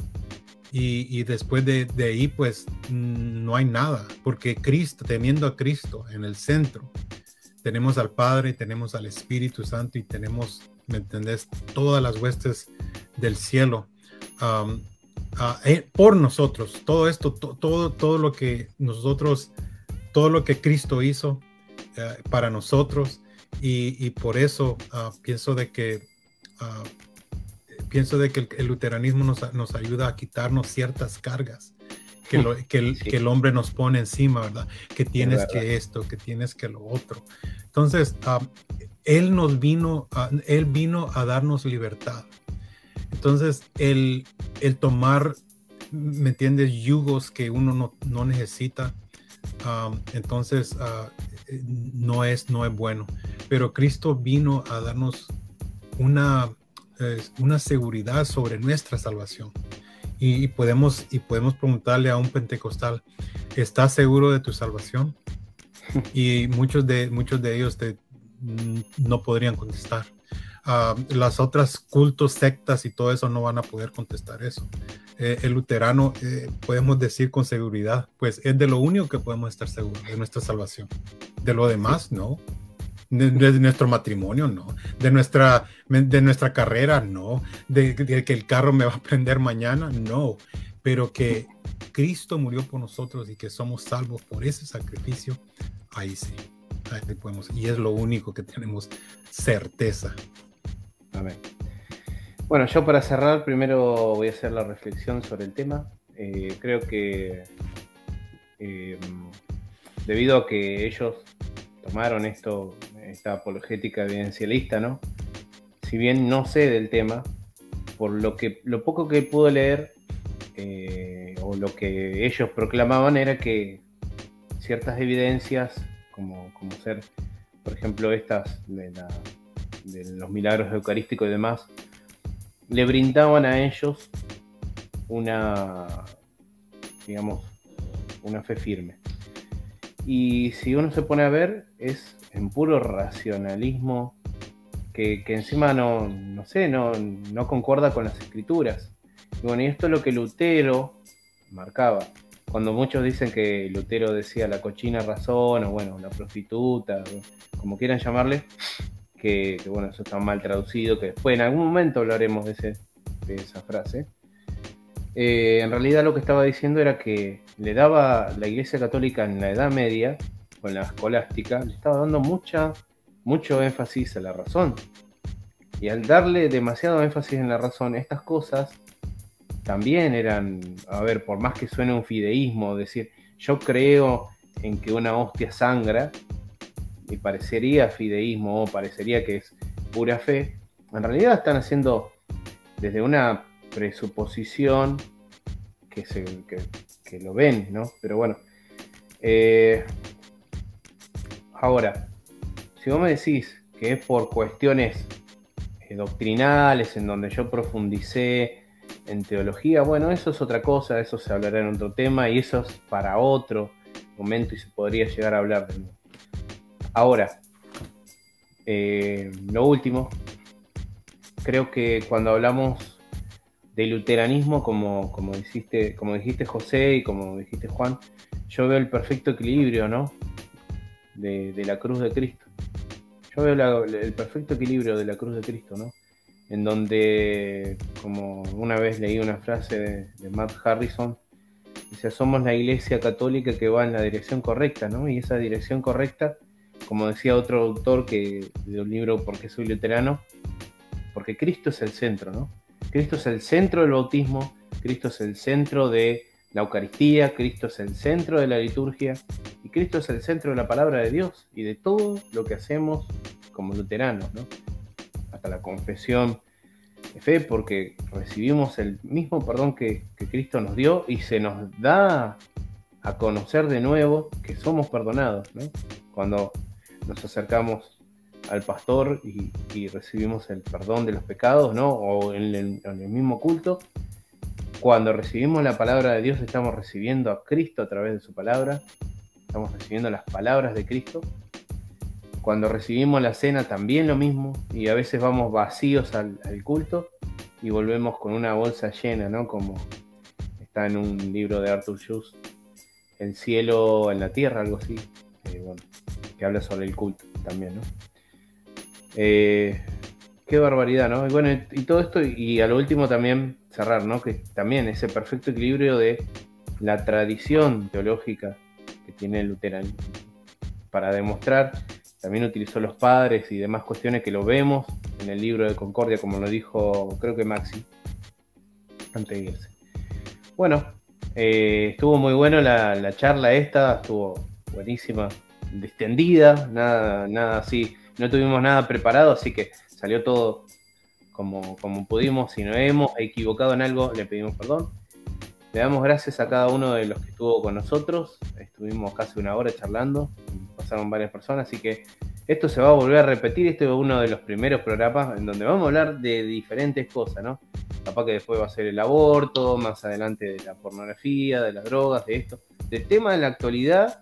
Y, después de, de, ahí, pues no hay nada, porque Cristo, teniendo a Cristo en el centro, tenemos al Padre, tenemos al Espíritu Santo y tenemos, ¿me entendés? Todas las huestes del cielo eh, por nosotros. Todo esto, todo, todo lo que nosotros, todo lo que Cristo hizo eh, para nosotros y, por eso ah, pienso de que ah, pienso de que el, luteranismo nos, nos, ayuda a quitarnos ciertas cargas que, que, el, que, el, hombre nos pone encima, ¿verdad? Que tienes que esto, que tienes que lo otro. Entonces, ah, Él nos vino, a, Él vino a darnos libertad. Entonces, el, el tomar, ¿me entiendes? Yugos que uno no, no necesita, ah, entonces ah, no, es, no es bueno. Pero Cristo vino a darnos una, una seguridad sobre nuestra salvación y, podemos, y podemos preguntarle a un pentecostal, ¿estás seguro de tu salvación? Y muchos de, muchos de ellos te, mm, no podrían contestar. Uh, las otras cultos, sectas y todo eso no van a poder contestar eso. Eh, el luterano, eh, podemos decir con seguridad, pues es de lo único que podemos estar seguros, de nuestra salvación. De lo demás, no de, nuestro matrimonio, no, de nuestra, de nuestra carrera, no, de, que el carro me va a prender mañana, no, pero que Cristo murió por nosotros y que somos salvos por ese sacrificio, ahí sí, ahí podemos, y es lo único que tenemos certeza. Bueno, yo para cerrar, primero voy a hacer la reflexión sobre el tema. Eh, creo que eh, debido a que ellos tomaron esto esta apologética evidencialista, ¿no? Si bien no sé del tema, por lo, que, lo poco que pude leer, eh, o lo que ellos proclamaban era que ciertas evidencias, como, como ser, por ejemplo, estas de, los milagros eucarísticos y demás, le brindaban a ellos una, digamos, una fe firme. Y si uno se pone a ver, es en puro racionalismo que, encima no, no sé, no, no, concuerda con las escrituras. Y bueno, y esto es lo que Lutero marcaba. Cuando muchos dicen que Lutero decía la cochina razón, o bueno, la prostituta, como quieran llamarle, que, bueno, eso está mal traducido, que después en algún momento hablaremos de, ese, de esa frase. Eh, en realidad lo que estaba diciendo era que le daba la Iglesia Católica en la Edad Media con la escolástica, le estaba dando mucha, mucho énfasis a la razón. Y al darle demasiado énfasis en la razón, estas cosas también eran, a ver, por más que suene un fideísmo, decir, yo creo en que una hostia sangra, y parecería fideísmo o parecería que es pura fe, en realidad están haciendo desde una presuposición que, se, que, lo ven, ¿no? Pero bueno, eh, Ahora, si vos me decís que es por cuestiones doctrinales, en donde yo profundicé en teología, bueno, eso es otra cosa, eso se hablará en otro tema y eso es para otro momento y se podría llegar a hablar de nuevo. Ahora, eh, lo último, creo que cuando hablamos de luteranismo, como, como, dijiste, como dijiste José y como dijiste Juan, yo veo el perfecto equilibrio, ¿no? De, la cruz de Cristo. Yo veo el perfecto equilibrio de la cruz de Cristo, ¿no? En donde, como una vez leí una frase de, de Matt Harrison, dice, somos la iglesia católica que va en la dirección correcta, ¿no? Y esa dirección correcta como decía otro autor que, de un libro Porque soy luterano, porque Cristo es el centro, ¿no? Cristo es el centro del bautismo, Cristo es el centro de la Eucaristía, Cristo es el centro de la liturgia y Cristo es el centro de la palabra de Dios y de todo lo que hacemos como luteranos, ¿no? Hasta la confesión de fe, porque recibimos el mismo perdón que, que Cristo nos dio y se nos da a conocer de nuevo que somos perdonados, ¿no? Cuando nos acercamos al pastor y, recibimos el perdón de los pecados, ¿no? O en el, mismo culto. Cuando recibimos la palabra de Dios, estamos recibiendo a Cristo a través de su palabra. Estamos recibiendo las palabras de Cristo. Cuando recibimos la cena, también lo mismo. Y a veces vamos vacíos al, culto y volvemos con una bolsa llena, ¿no? Como está en un libro de Arthur Schuss, El cielo en la tierra, algo así. Eh, bueno, que habla sobre el culto también, ¿no? Eh, qué barbaridad, ¿no? Y bueno, y todo esto, y a lo último también cerrar, ¿no? Que también ese perfecto equilibrio de la tradición teológica que tiene el luteranismo. Para demostrar, también utilizó los padres y demás cuestiones que lo vemos en el libro de Concordia, como lo dijo, creo que Maxi, antes de irse. Bueno, eh, estuvo muy bueno la charla esta, estuvo buenísima distendida, nada, nada así, no tuvimos nada preparado, así que salió todo como, como pudimos. Si nos hemos equivocado en algo, le pedimos perdón. Le damos gracias a cada uno de los que estuvo con nosotros. Estuvimos casi una hora charlando, pasaron varias personas, así que esto se va a volver a repetir. Este es uno de los primeros programas en donde vamos a hablar de diferentes cosas, ¿no? Capaz que después va a ser el aborto, más adelante de la pornografía, de las drogas, de esto, de tema de la actualidad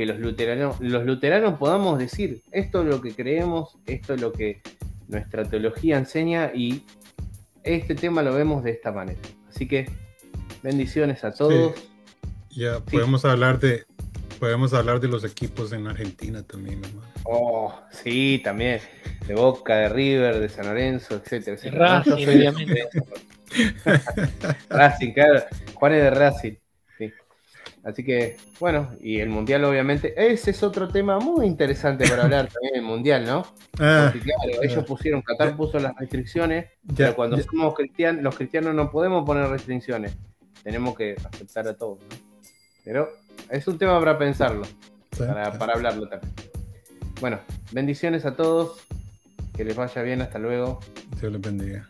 que los luteranos, los luteranos podamos decir, esto es lo que creemos, esto es lo que nuestra teología enseña y este tema lo vemos de esta manera. Así que bendiciones a todos. Ya podemos hablar de podemos hablar de los equipos en Argentina también, hermano. Oh, sí, también. De Boca, de River, de San Lorenzo, etcétera, Racing, obviamente. Racing, claro. Juanes de Racing. Así que, bueno, y el Mundial obviamente, ese es otro tema muy interesante para hablar también, el Mundial, ¿no? Ah, Porque claro, ellos pusieron, Qatar puso las restricciones, pero cuando somos cristianos, los cristianos no podemos poner restricciones, tenemos que aceptar a todos, ¿no? Pero es un tema para pensarlo, para, para hablarlo también. Bueno, bendiciones a todos, que les vaya bien, hasta luego. Dios les bendiga.